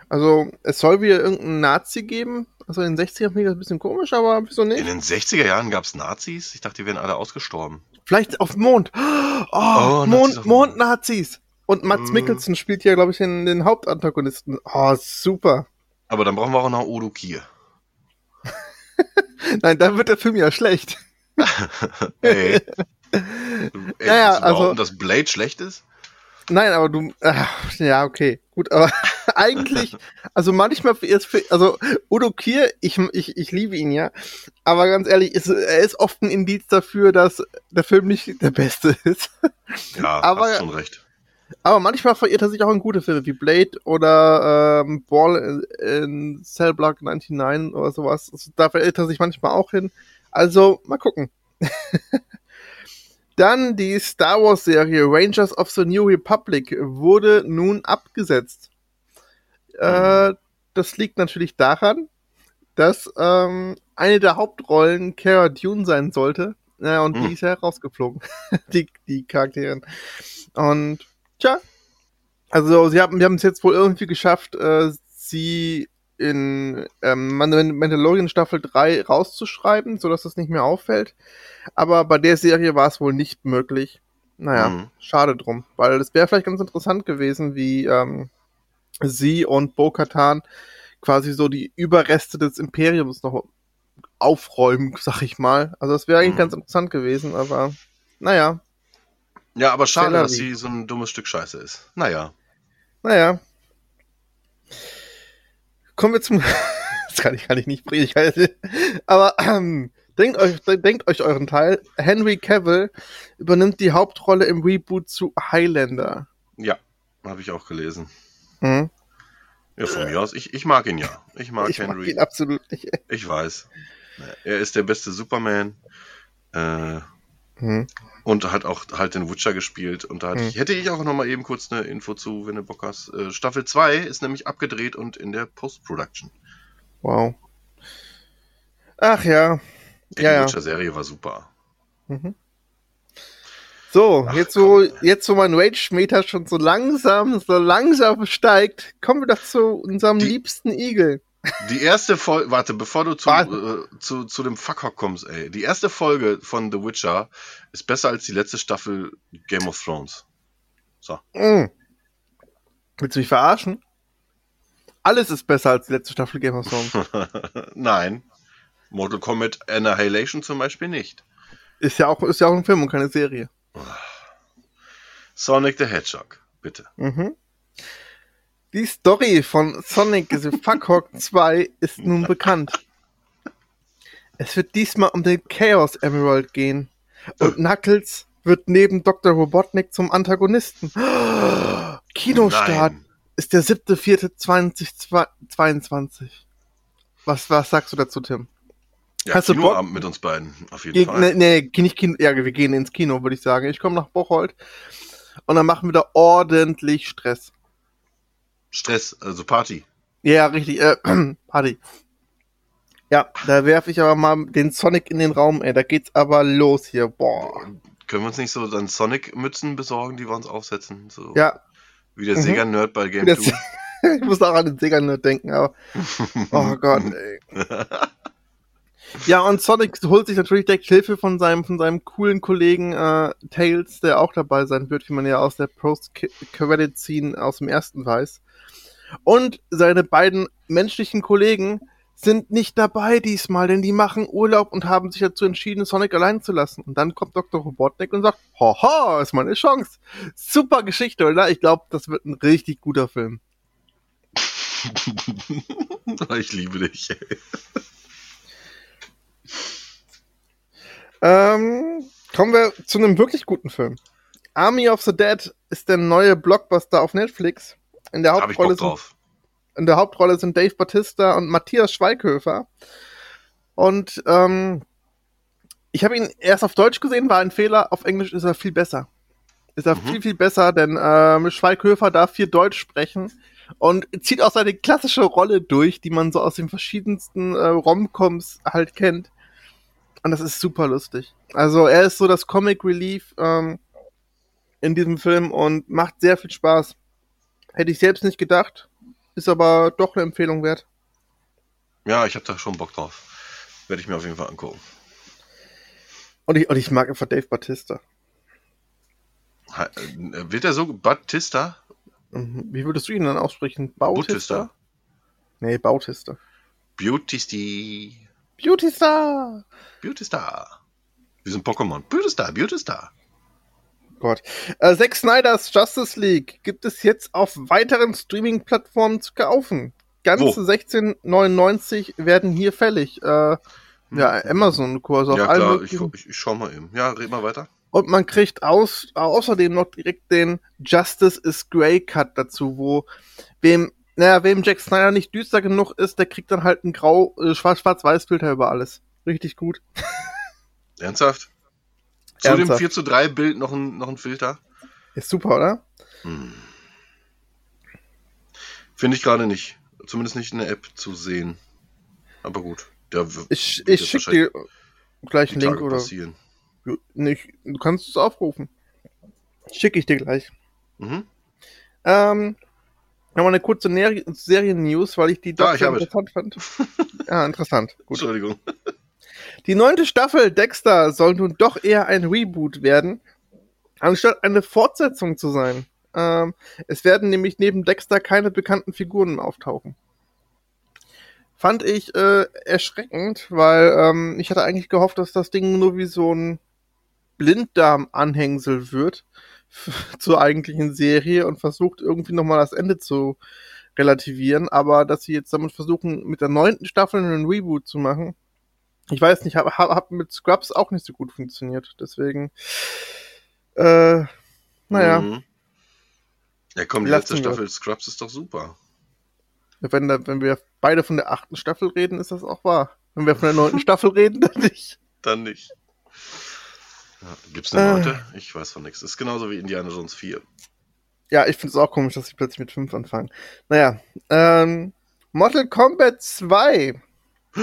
C: Also es soll wieder irgendeinen Nazi geben. Also in den 60er Jahren ein bisschen komisch, aber wieso nicht?
B: In den 60er Jahren gab es Nazis? Ich dachte, die wären alle ausgestorben.
C: Vielleicht auf dem Mond. Oh, oh Mond, Mond-Nazis. Und Mats mm. Mikkelsen spielt ja, glaube ich, den, den Hauptantagonisten. Oh, super.
B: Aber dann brauchen wir auch noch Odo Kier.
C: Nein, dann wird der Film ja schlecht.
B: Ey. Ey,
C: naja, also.
B: dass Blade schlecht ist?
C: Nein, aber du, äh, ja, okay, gut, aber eigentlich, also manchmal ist für, also Udo Kier, ich, ich, ich liebe ihn ja, aber ganz ehrlich, ist, er ist oft ein Indiz dafür, dass der Film nicht der beste ist.
B: Ja, aber, hast schon recht.
C: Aber manchmal verirrt er sich auch in gute Filme wie Blade oder ähm, Ball in, in Cell Block 99 oder sowas. Also, da verirrt er sich manchmal auch hin. Also, mal gucken. Dann die Star Wars Serie Rangers of the New Republic wurde nun abgesetzt. Äh, das liegt natürlich daran, dass ähm, eine der Hauptrollen Cara Dune sein sollte. Ja, und mhm. die ist ja rausgeflogen. die, die Charakterin. Und tja, also sie haben, wir haben es jetzt wohl irgendwie geschafft, äh, sie in ähm, Mandalorian Staffel 3 rauszuschreiben, sodass das nicht mehr auffällt. Aber bei der Serie war es wohl nicht möglich. Naja, mhm. schade drum, weil es wäre vielleicht ganz interessant gewesen, wie ähm, sie und Bo-Katan quasi so die Überreste des Imperiums noch aufräumen, sag ich mal. Also das wäre eigentlich mhm. ganz interessant gewesen, aber naja.
B: Ja, aber schade, dass sie so ein dummes Stück Scheiße ist. Naja.
C: Naja. Kommen wir zum. das kann ich, kann ich nicht bringen. Aber ähm, denkt, euch, denkt euch euren Teil. Henry Cavill übernimmt die Hauptrolle im Reboot zu Highlander.
B: Ja, habe ich auch gelesen. Mhm. Ja, von mir aus. Ich, ich mag ihn ja. Ich mag ich Henry. Mag ihn
C: absolut nicht.
B: Ich weiß. Er ist der beste Superman. Äh, hm. Und hat auch halt den Witcher gespielt. Und da hm. ich, hätte ich auch noch mal eben kurz eine Info zu, wenn du Bock hast. Äh, Staffel 2 ist nämlich abgedreht und in der Post-Production.
C: Wow. Ach ja.
B: Die
C: ja,
B: Witcher-Serie war super. Mhm.
C: So, Ach, jetzt wo, jetzt wo mein Rage-Meter schon so langsam, so langsam steigt, kommen wir doch zu unserem die, liebsten Igel.
B: Die erste Folge, warte, bevor du zu, äh, zu, zu dem Fuckhock kommst, ey. Die erste Folge von The Witcher ist besser als die letzte Staffel Game of Thrones. So. Mm.
C: Willst du mich verarschen? Alles ist besser als die letzte Staffel Game of Thrones.
B: Nein. Mortal Kombat Annihilation zum Beispiel nicht.
C: Ist ja auch, ist ja auch ein Film und keine Serie.
B: Sonic the Hedgehog, bitte.
C: Mhm. Die Story von Sonic the Fuckhawk 2 ist nun bekannt. Es wird diesmal um den Chaos Emerald gehen. Und Knuckles wird neben Dr. Robotnik zum Antagonisten. Kinostart Nein. ist der 7.4.2022. Was, was sagst du dazu, Tim?
B: Ja, Hast Kinoabend mit uns beiden, auf jeden Ge Fall.
C: Nee, nee, nicht Kino, ja, wir gehen ins Kino, würde ich sagen. Ich komme nach Bocholt und dann machen wir da ordentlich Stress.
B: Stress, also Party.
C: Ja, richtig, äh, Party. Ja, da werfe ich aber mal den Sonic in den Raum, ey. Da geht's aber los hier. Boah.
B: Können wir uns nicht so dann Sonic-Mützen besorgen, die wir uns aufsetzen? So
C: ja.
B: Wie der mhm. Sega-Nerd bei Game 2.
C: ich muss auch an den Sega-Nerd denken, aber. Oh Gott, ey. Ja, und Sonic holt sich natürlich direkt Hilfe von seinem, von seinem coolen Kollegen äh, Tails, der auch dabei sein wird, wie man ja aus der Post-Credit-Scene aus dem ersten weiß. Und seine beiden menschlichen Kollegen sind nicht dabei diesmal, denn die machen Urlaub und haben sich dazu entschieden, Sonic allein zu lassen. Und dann kommt Dr. Robotnik und sagt, haha, ist meine Chance. Super Geschichte, oder? Ich glaube, das wird ein richtig guter Film.
B: ich liebe dich.
C: Ähm, kommen wir zu einem wirklich guten Film. Army of the Dead ist der neue Blockbuster auf Netflix. In der Hauptrolle, sind, in der Hauptrolle sind Dave Batista und Matthias Schweighöfer. Und ähm, Ich habe ihn erst auf Deutsch gesehen, war ein Fehler. Auf Englisch ist er viel besser. Ist er mhm. viel, viel besser, denn äh, Schweighöfer darf viel Deutsch sprechen und zieht auch seine klassische Rolle durch, die man so aus den verschiedensten äh, Romcoms halt kennt. Und das ist super lustig. Also er ist so das Comic Relief ähm, in diesem Film und macht sehr viel Spaß. Hätte ich selbst nicht gedacht, ist aber doch eine Empfehlung wert.
B: Ja, ich habe da schon Bock drauf. Werde ich mir auf jeden Fall angucken.
C: Und ich, und ich mag einfach Dave Batista.
B: Äh, wird er so Batista?
C: Mhm. Wie würdest du ihn dann aussprechen? Bautista? Bautista. Nee, Bautista.
B: Beautisty.
C: Beautystar.
B: Beautystar. Wie so ein Pokémon. Beautystar, Beautystar.
C: Gott. Äh, Zack Snyders Justice League gibt es jetzt auf weiteren Streaming-Plattformen zu kaufen. Ganze 16,99 werden hier fällig. Äh, ja, hm. Amazon-Kurs
B: auf ja, klar, ich, ich, ich schau mal eben. Ja, red mal weiter.
C: Und man kriegt aus, außerdem noch direkt den Justice is Grey Cut dazu, wo wem, naja, wem Jack Snyder nicht düster genug ist, der kriegt dann halt einen grau, äh, schwarz-schwarz-weiß-Filter über alles. Richtig gut.
B: Ernsthaft? Zu Ernsthaft. dem 4 zu 3 Bild noch ein, noch ein Filter?
C: Ist super, oder? Hm.
B: Finde ich gerade nicht. Zumindest nicht in der App zu sehen. Aber gut.
C: Der ich ich schicke dir gleich einen Link oder. Passieren. Nicht, du kannst es aufrufen. Schicke ich dir gleich. Mhm. Ähm, nochmal eine kurze Serien-News, weil ich die
B: doch ah, interessant
C: fand. ja, interessant.
B: Gut. Entschuldigung.
C: Die neunte Staffel Dexter soll nun doch eher ein Reboot werden, anstatt eine Fortsetzung zu sein. Ähm, es werden nämlich neben Dexter keine bekannten Figuren auftauchen fand ich äh, erschreckend, weil ähm, ich hatte eigentlich gehofft, dass das Ding nur wie so ein Blinddarm-Anhängsel wird zur eigentlichen Serie und versucht irgendwie nochmal das Ende zu relativieren, aber dass sie jetzt damit versuchen, mit der neunten Staffel einen Reboot zu machen, ich weiß nicht, hab, hab mit Scrubs auch nicht so gut funktioniert, deswegen, äh, naja. Mhm.
B: Ja komm, die letzte Staffel Scrubs ist doch super.
C: Wenn, wenn wir beide von der achten Staffel reden, ist das auch wahr. Wenn wir von der neunten Staffel reden, dann nicht.
B: Dann nicht. Ja, Gibt es eine neunte? Äh. Ich weiß von nichts. Ist genauso wie Indiana Jones 4.
C: Ja, ich finde es auch komisch, dass sie plötzlich mit 5 anfangen. Naja, ähm, Mortal Kombat 2.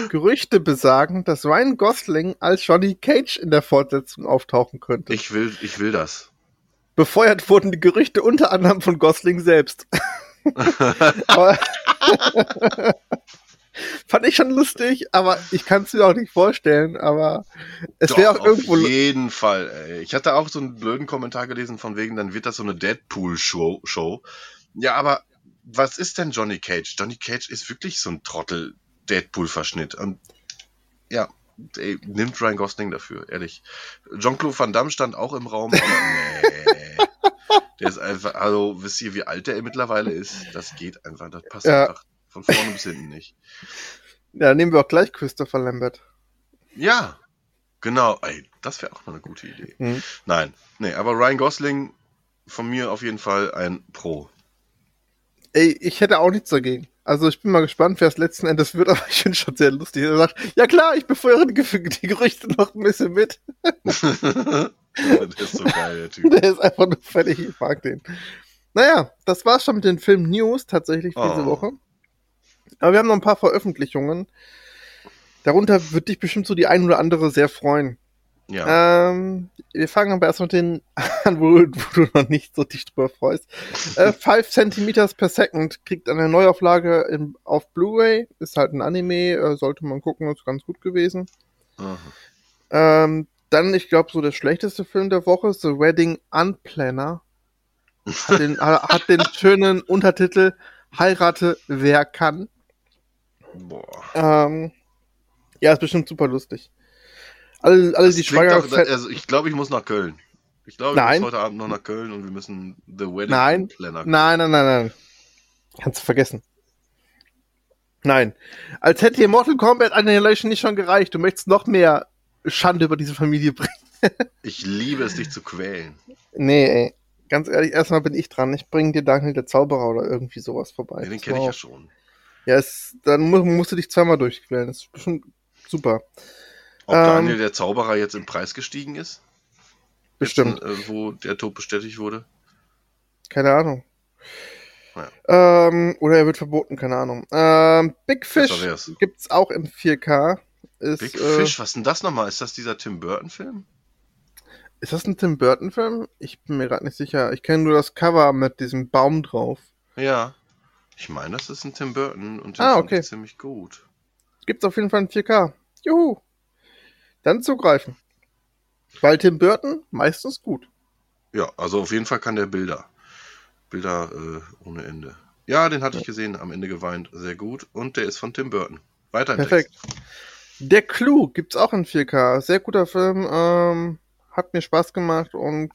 C: Gerüchte besagen, dass Ryan Gosling als Johnny Cage in der Fortsetzung auftauchen könnte.
B: Ich will, ich will das.
C: Befeuert wurden die Gerüchte unter anderem von Gosling selbst. aber, Fand ich schon lustig, aber ich kann es mir auch nicht vorstellen, aber es wäre auch irgendwo.
B: Auf jeden Fall, ey. Ich hatte auch so einen blöden Kommentar gelesen von wegen, dann wird das so eine Deadpool-Show. Show. Ja, aber was ist denn Johnny Cage? Johnny Cage ist wirklich so ein Trottel Deadpool-Verschnitt. Und ja, ey, nimmt Ryan Gosling dafür, ehrlich. Jean-Claude Van Damme stand auch im Raum, aber nee. Der ist einfach, also wisst ihr, wie alt der mittlerweile ist? Das geht einfach, das passt ja. einfach von vorne bis hinten nicht.
C: Ja, nehmen wir auch gleich Christopher Lambert.
B: Ja, genau. Ey, das wäre auch mal eine gute Idee. Mhm. Nein, nee, aber Ryan Gosling von mir auf jeden Fall ein Pro.
C: Ey, ich hätte auch nichts dagegen. Also ich bin mal gespannt, wer es letzten Endes wird, aber ich finde schon sehr lustig. Er sagt, ja klar, ich befeuere die, die Gerüchte noch ein bisschen mit.
B: der ist so geil, der Typ.
C: Der ist einfach nur völlig, ich mag den. Naja, das war's schon mit den Film News tatsächlich oh. diese Woche. Aber wir haben noch ein paar Veröffentlichungen. Darunter wird dich bestimmt so die ein oder andere sehr freuen. Ja. Ähm, wir fangen aber erst mit den an, wo, wo, du noch nicht so dich drüber freust. 5 äh, cm per Second kriegt eine Neuauflage im, auf Blu-ray. Ist halt ein Anime, äh, sollte man gucken, ist ganz gut gewesen. Ähm, dann, ich glaube, so der schlechteste Film der Woche ist The Wedding Unplanner. Hat den, hat den schönen Untertitel Heirate wer kann. Boah. Ähm, ja, ist bestimmt super lustig. Alle, alle die Schwanger.
B: Auch, also ich glaube, ich muss nach Köln. Ich glaube, ich muss heute Abend noch nach Köln und wir müssen The Wedding
C: nein. Planner. Nein, nein, nein, nein. Kannst du vergessen. Nein. Als hätte hier Mortal Kombat Annihilation nicht schon gereicht. Du möchtest noch mehr Schande über diese Familie bringen.
B: ich liebe es, dich zu quälen.
C: Nee, ey. Ganz ehrlich, erstmal bin ich dran. Ich bringe dir Daniel der Zauberer oder irgendwie sowas vorbei.
B: Ja, den kenne ich ja schon.
C: Ja, es, dann musst, musst du dich zweimal durchquälen. Das ist schon super.
B: Ob ähm, Daniel der Zauberer jetzt im Preis gestiegen ist?
C: Bestimmt.
B: Jetzt, äh, wo der Tod bestätigt wurde?
C: Keine Ahnung. Ja. Ähm, oder er wird verboten, keine Ahnung. Ähm, Big Fish gibt es auch in 4K.
B: Ist, Big äh, Fish, was ist denn das nochmal? Ist das dieser Tim Burton-Film?
C: Ist das ein Tim Burton-Film? Ich bin mir gerade nicht sicher. Ich kenne nur das Cover mit diesem Baum drauf.
B: Ja. Ich meine, das ist ein Tim Burton und
C: den ah, okay.
B: ziemlich gut.
C: Gibt's auf jeden Fall in 4K. Juhu. Dann zugreifen. Weil Tim Burton meistens gut.
B: Ja, also auf jeden Fall kann der Bilder. Bilder äh, ohne Ende. Ja, den hatte ja. ich gesehen, am Ende geweint. Sehr gut. Und der ist von Tim Burton. Weiter
C: Perfekt. Text. Der Clue gibt's auch in 4K. Sehr guter Film. Ähm, hat mir Spaß gemacht und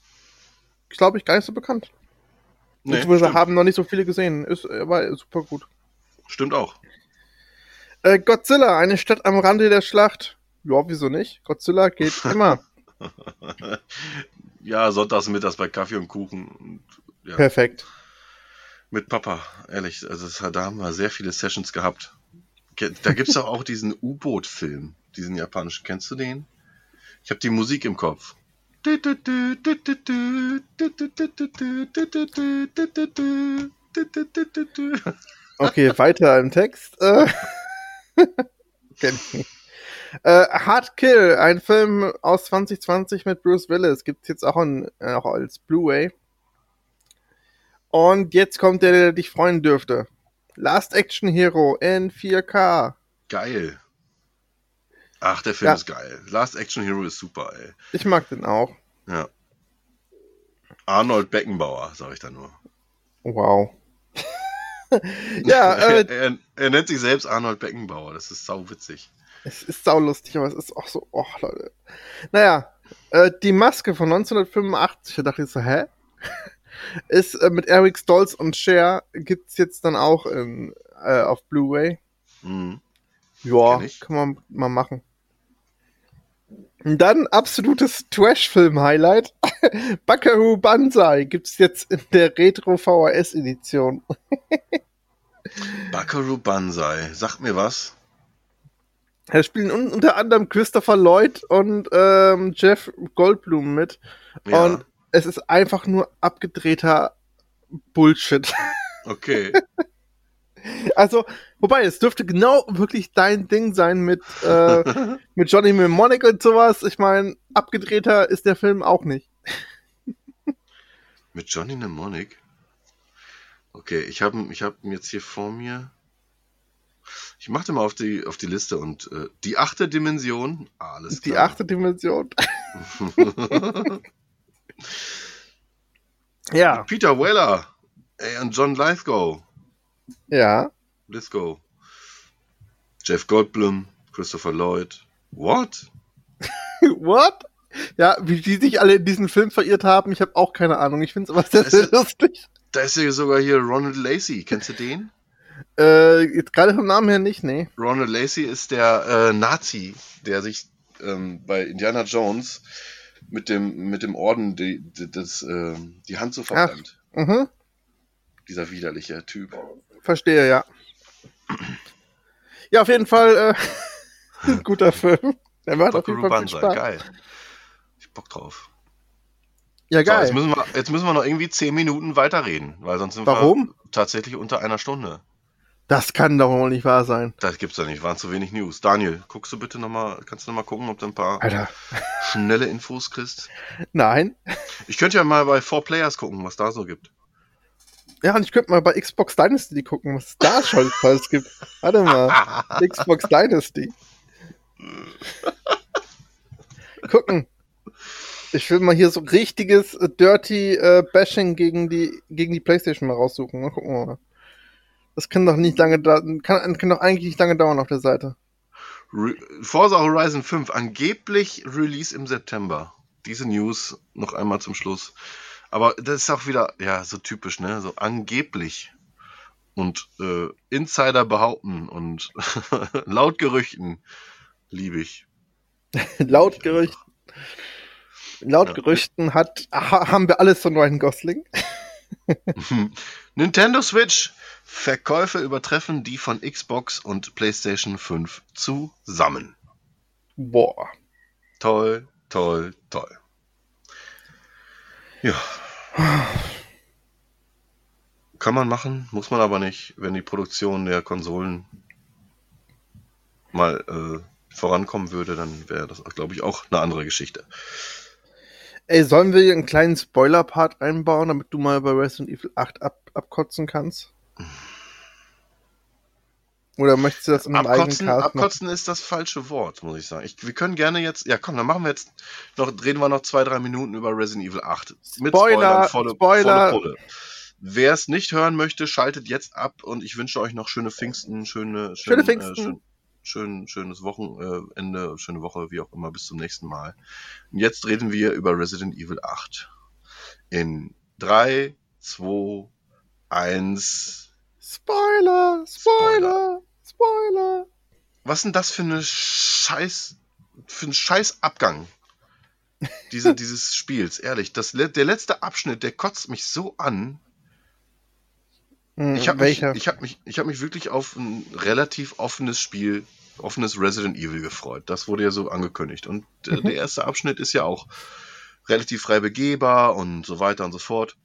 C: glaube ich gar nicht so bekannt. Nee, Beziehungsweise haben noch nicht so viele gesehen. Ist, war super gut.
B: Stimmt auch.
C: Äh, Godzilla, eine Stadt am Rande der Schlacht. Ja, wieso nicht? Godzilla geht immer.
B: ja, sonntags mittags bei Kaffee und Kuchen. Und, ja.
C: Perfekt.
B: Mit Papa, ehrlich. Also das, da haben wir sehr viele Sessions gehabt. Da gibt es doch auch diesen U-Boot-Film, diesen japanischen. Kennst du den? Ich habe die Musik im Kopf.
C: Okay, weiter im Text. Äh, äh, Hard Kill, ein Film aus 2020 mit Bruce Willis, gibt es jetzt auch, in, äh, auch als Blu-ray. Und jetzt kommt der, der dich freuen dürfte. Last Action Hero in 4K.
B: Geil. Ach, der Film ja. ist geil. Last Action Hero ist super, ey.
C: Ich mag den auch.
B: Ja. Arnold Beckenbauer, sag ich da nur.
C: Wow.
B: ja, äh, er, er, er, nennt sich selbst Arnold Beckenbauer. Das ist sau witzig.
C: Es ist sau lustig, aber es ist auch so, oh Leute. Naja, äh, die Maske von 1985, da dachte ich so, hä? ist äh, mit Eric Stolz und Cher gibt's jetzt dann auch in, äh, auf Blu-ray. Mhm. Ja, kann man mal machen. Und dann absolutes Trash-Film-Highlight. Buckaroo Banzai gibt's jetzt in der Retro-VHS-Edition.
B: Buckaroo Banzai, sagt mir was.
C: Da spielen unter anderem Christopher Lloyd und ähm, Jeff Goldblum mit. Ja. Und es ist einfach nur abgedrehter Bullshit.
B: Okay.
C: Also, wobei, es dürfte genau wirklich dein Ding sein mit, äh, mit Johnny Mnemonic und sowas. Ich meine, abgedrehter ist der Film auch nicht.
B: mit Johnny Mnemonic? Okay, ich habe ich hab ihn jetzt hier vor mir. Ich machte mal auf die, auf die Liste und äh, die achte Dimension. Alles
C: klar. Die achte Dimension.
B: ja. Peter Weller ey, und John Lithgow.
C: Ja.
B: Let's go. Jeff Goldblum, Christopher Lloyd. What?
C: What? Ja, wie die sich alle in diesen Film verirrt haben, ich habe auch keine Ahnung. Ich finde es aber sehr, sehr lustig.
B: Da ist ja sogar hier Ronald Lacey. Kennst du den?
C: Äh, gerade vom Namen her nicht, nee.
B: Ronald Lacey ist der äh, Nazi, der sich ähm, bei Indiana Jones mit dem, mit dem Orden die, die, das, äh, die Hand so verbrennt. Mhm. Dieser widerliche Typ.
C: Verstehe, ja. Ja, auf jeden Fall äh, ein guter Film.
B: Der macht auf jeden Fall viel Spaß. Geil. Ich Bock drauf.
C: Ja, geil.
B: So, jetzt, müssen wir, jetzt müssen wir noch irgendwie 10 Minuten weiterreden, weil sonst sind
C: Warum?
B: wir tatsächlich unter einer Stunde.
C: Das kann doch wohl nicht wahr sein.
B: Das gibt's doch nicht, waren zu wenig News. Daniel, guckst du bitte nochmal, kannst du nochmal gucken, ob du ein paar
C: Alter.
B: schnelle Infos kriegst?
C: Nein.
B: Ich könnte ja mal bei 4 Players gucken, was da so gibt.
C: Ja, und ich könnte mal bei Xbox Dynasty gucken, was es da schon Falls gibt. Warte mal. Xbox Dynasty. Gucken. Ich will mal hier so richtiges äh, Dirty äh, Bashing gegen die, gegen die Playstation mal raussuchen. Mal gucken wir mal. Das kann doch nicht lange dauern, kann, kann doch eigentlich nicht lange dauern auf der Seite.
B: Re Forza Horizon 5, angeblich Release im September. Diese News noch einmal zum Schluss. Aber das ist auch wieder, ja, so typisch, ne? So angeblich. Und äh, Insider behaupten und laut Gerüchten liebe ich.
C: laut Gerüchten. Laut ja. Gerüchten hat, haben wir alles von Ryan Gosling.
B: Nintendo Switch. Verkäufe übertreffen die von Xbox und PlayStation 5 zusammen.
C: Boah.
B: Toll, toll, toll. Ja. Kann man machen, muss man aber nicht, wenn die Produktion der Konsolen mal äh, vorankommen würde, dann wäre das, glaube ich, auch eine andere Geschichte.
C: Ey, sollen wir hier einen kleinen Spoiler-Part einbauen, damit du mal bei Resident Evil 8 ab abkotzen kannst? Oder möchtest du das in einem
B: abkotzen, eigenen Cast Abkotzen ist das falsche Wort, muss ich sagen. Ich, wir können gerne jetzt, ja komm, dann machen wir jetzt noch, reden wir noch zwei, drei Minuten über Resident Evil 8.
C: Mit Spoiler, Spoilern, volle, Spoiler.
B: volle. Wer es nicht hören möchte, schaltet jetzt ab und ich wünsche euch noch schöne Pfingsten, schöne, schöne, schöne Pfingsten. Äh, schön, schön, schönes Wochenende, schöne Woche, wie auch immer, bis zum nächsten Mal. Und jetzt reden wir über Resident Evil 8. In 3, 2, 1.
C: Spoiler, Spoiler, Spoiler.
B: Was denn das für eine Scheiß, für ein Scheiß Abgang? Diese, dieses Spiels, ehrlich. Das, der letzte Abschnitt, der kotzt mich so an.
C: Hm, ich habe mich,
B: ich hab mich, ich hab mich wirklich auf ein relativ offenes Spiel, offenes Resident Evil gefreut. Das wurde ja so angekündigt. Und mhm. der erste Abschnitt ist ja auch relativ frei begehbar und so weiter und so fort.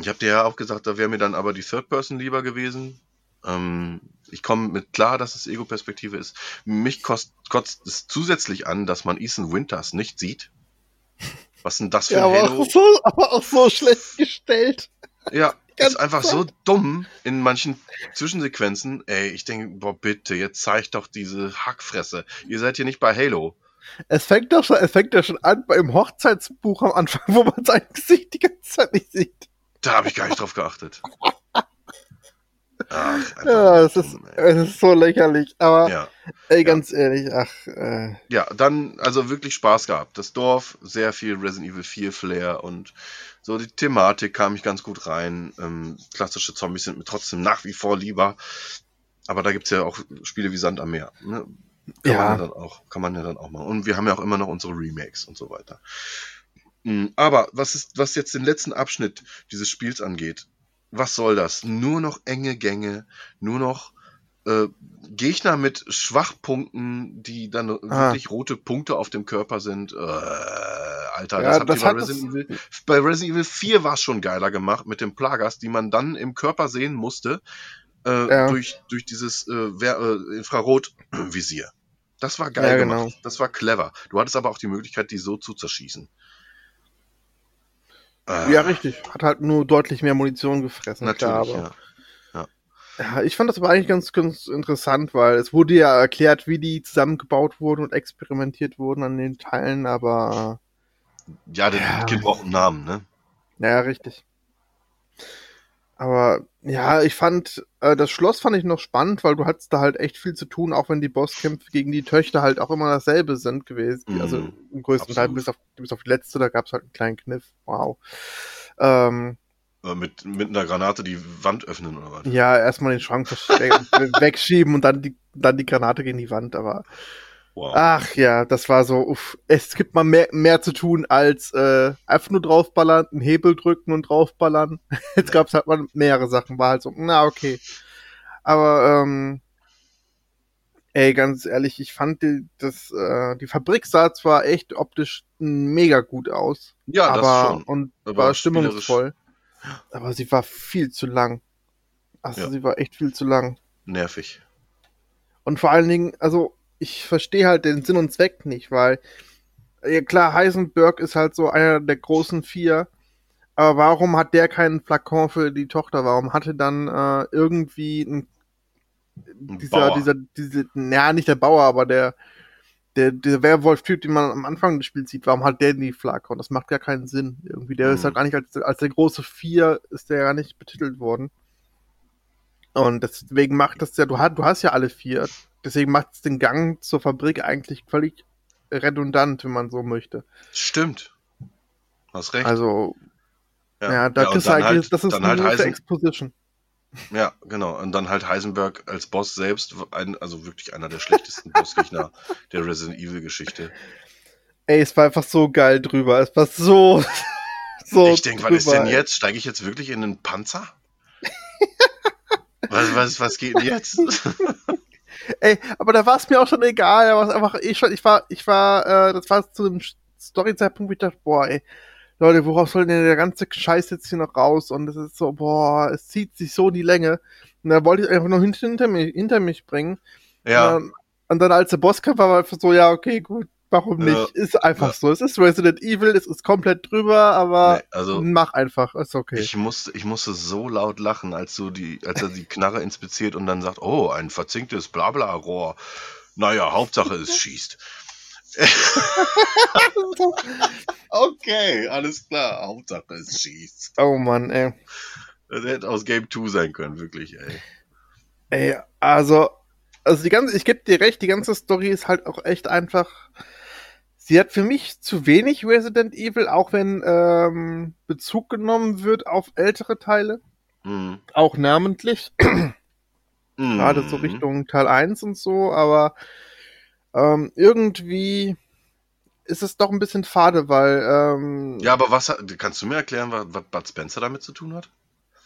B: Ich habe dir ja auch gesagt, da wäre mir dann aber die Third Person lieber gewesen. Ähm, ich komme mit klar, dass es Ego-Perspektive ist. Mich kost, kotzt es zusätzlich an, dass man Ethan Winters nicht sieht. Was denn das für ja, ein
C: aber Halo? Auch so, aber auch so schlecht gestellt.
B: Ja, ist einfach so dumm in manchen Zwischensequenzen. Ey, ich denke, boah, bitte, jetzt zeigt doch diese Hackfresse. Ihr seid hier nicht bei Halo.
C: Es fängt doch schon, es fängt ja schon an beim Hochzeitsbuch am Anfang, wo man sein Gesicht die ganze Zeit nicht sieht.
B: Da habe ich gar nicht drauf geachtet.
C: Ach, ja, es ist, es ist so lächerlich, aber ja. ey, ganz ja. ehrlich, ach. Äh.
B: Ja, dann, also wirklich Spaß gehabt. Das Dorf, sehr viel Resident Evil 4 Flair und so die Thematik kam ich ganz gut rein. Ähm, klassische Zombies sind mir trotzdem nach wie vor lieber. Aber da gibt es ja auch Spiele wie Sand am Meer. Ne? Kann ja. man ja dann auch, kann man ja dann auch machen. Und wir haben ja auch immer noch unsere Remakes und so weiter. Mm, aber was ist, was jetzt den letzten Abschnitt dieses Spiels angeht, was soll das? Nur noch enge Gänge, nur noch äh, Gegner mit Schwachpunkten, die dann ah. wirklich rote Punkte auf dem Körper sind. Äh, Alter, ja, das habt das ihr bei Resident Evil. Bei Resident Evil 4 war es schon geiler gemacht mit dem Plagas, die man dann im Körper sehen musste. Äh, ja. durch, durch dieses äh, äh, Infrarotvisier. Das war geil ja, gemacht. Genau. Das war clever. Du hattest aber auch die Möglichkeit, die so zu zerschießen.
C: Äh, ja, richtig. Hat halt nur deutlich mehr Munition gefressen.
B: Natürlich, klar,
C: ja. Ja. ich fand das aber eigentlich ganz, ganz interessant, weil es wurde ja erklärt, wie die zusammengebaut wurden und experimentiert wurden an den Teilen, aber.
B: Ja, das ja. Kind braucht einen Namen, ne?
C: Ja, richtig. Aber ja, ich fand, äh, das Schloss fand ich noch spannend, weil du hattest da halt echt viel zu tun, auch wenn die Bosskämpfe gegen die Töchter halt auch immer dasselbe sind gewesen. Mm, also im größten Teil bis auf, bis auf die letzte, da gab es halt einen kleinen Kniff. Wow. Ähm,
B: äh, mit, mit einer Granate die Wand öffnen oder was?
C: Ja, erstmal den Schrank wegschieben und dann die, dann die Granate gegen die Wand, aber Wow. Ach ja, das war so, uff, es gibt mal mehr, mehr zu tun als äh, einfach nur draufballern, einen Hebel drücken und draufballern. Jetzt gab es halt mal mehrere Sachen, war halt so, na okay. Aber ähm, ey, ganz ehrlich, ich fand die, das, äh, die Fabrik sah zwar echt optisch mega gut aus.
B: Ja,
C: aber,
B: das schon.
C: Und aber war stimmungsvoll. Aber sie war viel zu lang. Also ja. sie war echt viel zu lang.
B: Nervig.
C: Und vor allen Dingen, also ich verstehe halt den Sinn und Zweck nicht, weil ja klar, Heisenberg ist halt so einer der großen vier, aber warum hat der keinen Flakon für die Tochter? Warum hatte dann äh, irgendwie ein, dieser, Bauer. dieser, diese, naja, nicht der Bauer, aber der, der, der Werwolf-Typ, den man am Anfang des Spiels sieht, warum hat der die Flakon? Das macht gar keinen Sinn. Irgendwie, der mhm. ist halt gar nicht als, als der große Vier ist der gar nicht betitelt worden. Und deswegen macht das ja, du hast, du hast ja alle vier. Deswegen macht es den Gang zur Fabrik eigentlich völlig redundant, wenn man so möchte.
B: Stimmt. Hast recht.
C: Also, ja, ja da ja, ist eigentlich, halt, das ist
B: dann halt Heisen,
C: Exposition.
B: Ja, genau. Und dann halt Heisenberg als Boss selbst, ein, also wirklich einer der schlechtesten Bossgegner der Resident Evil Geschichte.
C: Ey, es war einfach so geil drüber. Es war so.
B: so ich denke, was ist denn jetzt? Steige ich jetzt wirklich in einen Panzer? was, was, was geht denn jetzt?
C: Ey, aber da war es mir auch schon egal. Da war einfach, ich, ich war, ich war, äh, das war zu dem Story-Zeitpunkt, wo ich dachte, boah, ey, Leute, worauf soll denn der ganze Scheiß jetzt hier noch raus? Und es ist so, boah, es zieht sich so in die Länge. Und da wollte ich einfach noch hinter, hinter, mich, hinter mich bringen.
B: Ja.
C: Und dann, und dann als der Bosskampf war, war einfach so, ja, okay, gut, warum nicht? Ja. Ist einfach ja. so. Es ist Resident Evil, es ist komplett drüber, aber nee, also, mach einfach, ist okay.
B: Ich musste, ich musste so laut lachen, als du die, als er die Knarre inspiziert und dann sagt, oh, ein verzinktes Blabla-Rohr. Naja, Hauptsache es schießt. okay, alles klar. Hauptsache es schießt.
C: Oh Mann, ey.
B: Das hätte aus Game 2 sein können, wirklich, ey.
C: Ey, also, also die ganze, ich gebe dir recht, die ganze Story ist halt auch echt einfach. Sie hat für mich zu wenig Resident Evil, auch wenn ähm, Bezug genommen wird auf ältere Teile. Mhm. Auch namentlich. mhm. Gerade so Richtung Teil 1 und so, aber ähm, irgendwie ist es doch ein bisschen fade, weil. Ähm,
B: ja, aber was kannst du mir erklären, was, was Bud Spencer damit zu tun hat?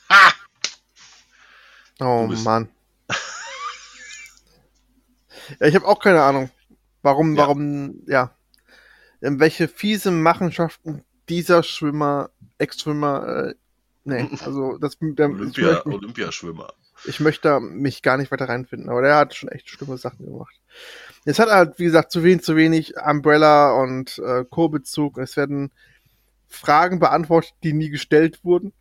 B: Ah!
C: Oh Mann. ja, ich habe auch keine Ahnung. Warum, ja. warum, ja. In welche fiese Machenschaften dieser Schwimmer, Ex-Schwimmer, äh, nee, also das
B: der, Olympia, Olympiaschwimmer.
C: Ich möchte mich gar nicht weiter reinfinden, aber der hat schon echt schlimme Sachen gemacht. Es hat halt, wie gesagt, zu wenig, zu wenig Umbrella und äh, Co-Bezug. Es werden Fragen beantwortet, die nie gestellt wurden.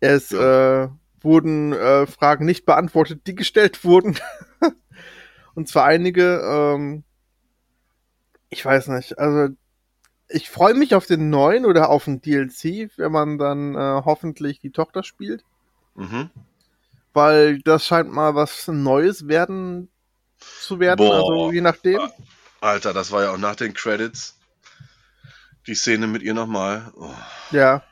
C: Es äh, wurden äh, Fragen nicht beantwortet, die gestellt wurden. und zwar einige, ähm, ich weiß nicht, also ich freue mich auf den neuen oder auf den DLC, wenn man dann äh, hoffentlich die Tochter spielt. Mhm. Weil das scheint mal was Neues werden zu werden, Boah. also je nachdem.
B: Alter, das war ja auch nach den Credits. Die Szene mit ihr nochmal. Oh.
C: Ja.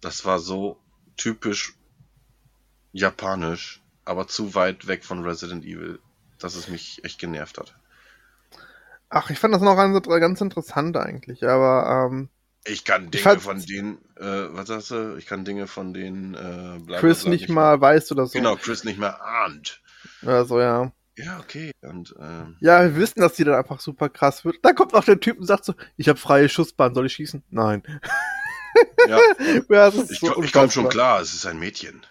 B: Das war so typisch japanisch, aber zu weit weg von Resident Evil, dass es mich echt genervt hat.
C: Ach, ich fand das noch ganz, ganz interessant eigentlich, aber ähm,
B: ich kann Dinge ich von denen, äh, was sagst du? Ich kann Dinge von denen
C: äh, Chris nicht, nicht mal weiß oder so.
B: Genau, Chris nicht mehr ahnt.
C: Also ja.
B: Ja, okay. Und, ähm,
C: ja, wir wissen, dass die dann einfach super krass wird. Da kommt auch der Typ und sagt so, ich habe freie Schussbahn, soll ich schießen? Nein.
B: Ja, ja ich, so ich komme schon klar, es ist ein Mädchen.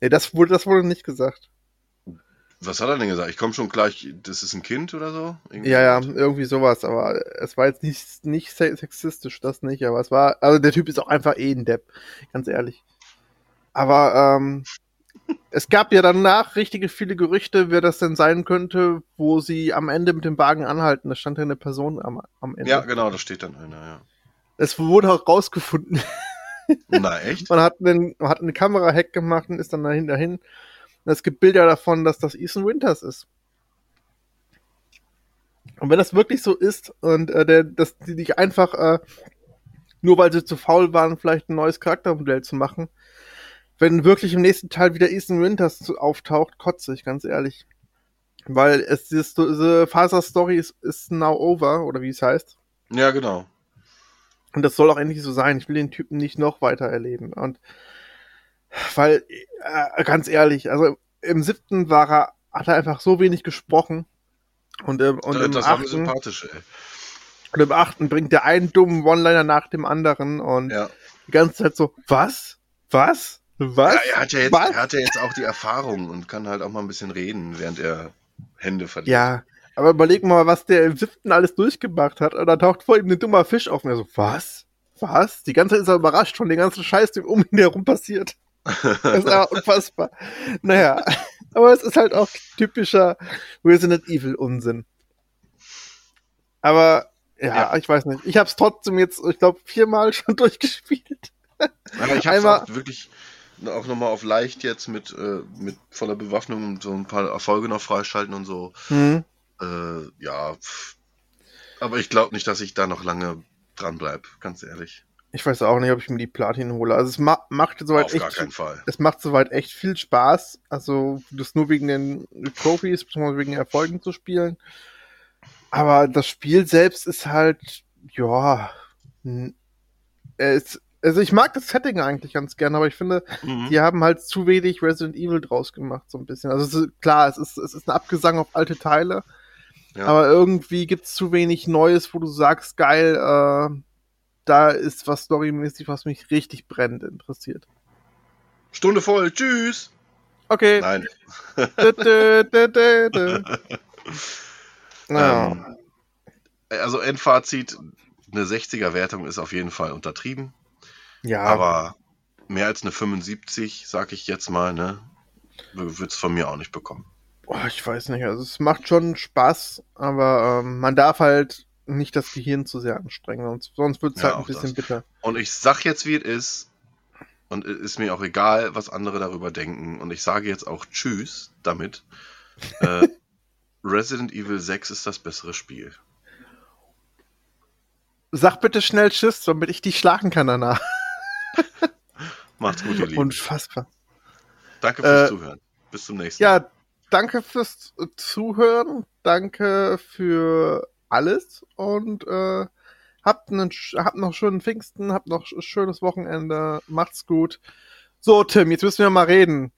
C: Nee, das wurde, das wurde nicht gesagt.
B: Was hat er denn gesagt? Ich komme schon klar, ich, das ist ein Kind oder so?
C: Irgendwie ja, ja, irgendwie sowas, aber es war jetzt nicht, nicht sexistisch, das nicht, aber es war, also der Typ ist auch einfach eh ein Depp, ganz ehrlich. Aber, ähm, es gab ja danach richtige viele Gerüchte, wer das denn sein könnte, wo sie am Ende mit dem Wagen anhalten. Da stand ja eine Person am, am Ende.
B: Ja, genau, da steht dann einer, ja.
C: Es wurde auch rausgefunden.
B: Na, echt?
C: man, hat einen, man hat eine Kamera-Hack gemacht und ist dann dahin dahin. Und es gibt Bilder davon, dass das Ethan Winters ist. Und wenn das wirklich so ist und äh, der, dass die nicht einfach, äh, nur weil sie zu faul waren, vielleicht ein neues Charaktermodell zu machen, wenn wirklich im nächsten Teil wieder Ethan Winters auftaucht, kotze ich, ganz ehrlich. Weil es ist, diese Faser-Story ist, ist now over, oder wie es heißt.
B: Ja, genau.
C: Und das soll auch endlich so sein. Ich will den Typen nicht noch weiter erleben. Und weil, äh, ganz ehrlich, also im siebten war er, hat er einfach so wenig gesprochen. Und, ähm, und
B: das,
C: im
B: das achten, sympathisch, ey.
C: Und im achten bringt der einen dummen One-Liner nach dem anderen und ja. die ganze Zeit so, was? Was? Was?
B: Ja, er, hat ja jetzt, er hat ja jetzt auch die Erfahrung und kann halt auch mal ein bisschen reden, während er Hände verliert.
C: Ja, aber überleg mal, was der im siebten alles durchgemacht hat. Und da taucht vor ihm ein dummer Fisch auf. Und er so, was? Was? Die ganze Zeit ist er überrascht von dem ganzen Scheiß, der um ihn herum passiert. Das ist ja unfassbar. naja, aber es ist halt auch typischer Resident Evil Unsinn. Aber ja, ja. ich weiß nicht. Ich habe es trotzdem jetzt, ich glaube, viermal schon durchgespielt.
B: Aber ich habe wirklich auch nochmal auf leicht jetzt mit, äh, mit voller Bewaffnung und so ein paar Erfolge noch freischalten und so. Mhm. Äh, ja, aber ich glaube nicht, dass ich da noch lange dran bleibe, ganz ehrlich.
C: Ich weiß auch nicht, ob ich mir die Platin hole. Also es ma macht soweit
B: Auf echt. Gar keinen Fall.
C: Es macht soweit echt viel Spaß. Also das nur wegen den Trophies, beziehungsweise wegen den Erfolgen zu spielen. Aber das Spiel selbst ist halt, ja, es, Also ich mag das Setting eigentlich ganz gerne, aber ich finde, mhm. die haben halt zu wenig Resident Evil draus gemacht, so ein bisschen. Also es ist, klar, es ist, es ist ein Abgesang auf alte Teile, ja. aber irgendwie gibt es zu wenig Neues, wo du sagst, geil, äh, da ist was storymäßig, was mich richtig brennend interessiert.
B: Stunde voll, tschüss!
C: Okay.
B: Nein.
C: dö, dö, dö,
B: ähm, also Endfazit, eine 60er-Wertung ist auf jeden Fall untertrieben.
C: Ja.
B: Aber mehr als eine 75, sag ich jetzt mal, ne, wird es von mir auch nicht bekommen.
C: Oh, ich weiß nicht, also es macht schon Spaß, aber ähm, man darf halt nicht das Gehirn zu sehr anstrengen, sonst, sonst wird es ja, halt ein bisschen das. bitter.
B: Und ich sag jetzt, wie es ist, und es ist mir auch egal, was andere darüber denken, und ich sage jetzt auch Tschüss damit. äh, Resident Evil 6 ist das bessere Spiel.
C: Sag bitte schnell Tschüss, damit ich dich schlagen kann danach.
B: Macht's gut, ihr Lieben.
C: Unfassbar.
B: Danke fürs äh, Zuhören. Bis zum nächsten
C: Mal. Ja, danke fürs Zuhören. Danke für alles und äh, habt, einen, habt noch schönen Pfingsten, habt noch ein schönes Wochenende. Macht's gut. So, Tim, jetzt müssen wir mal reden.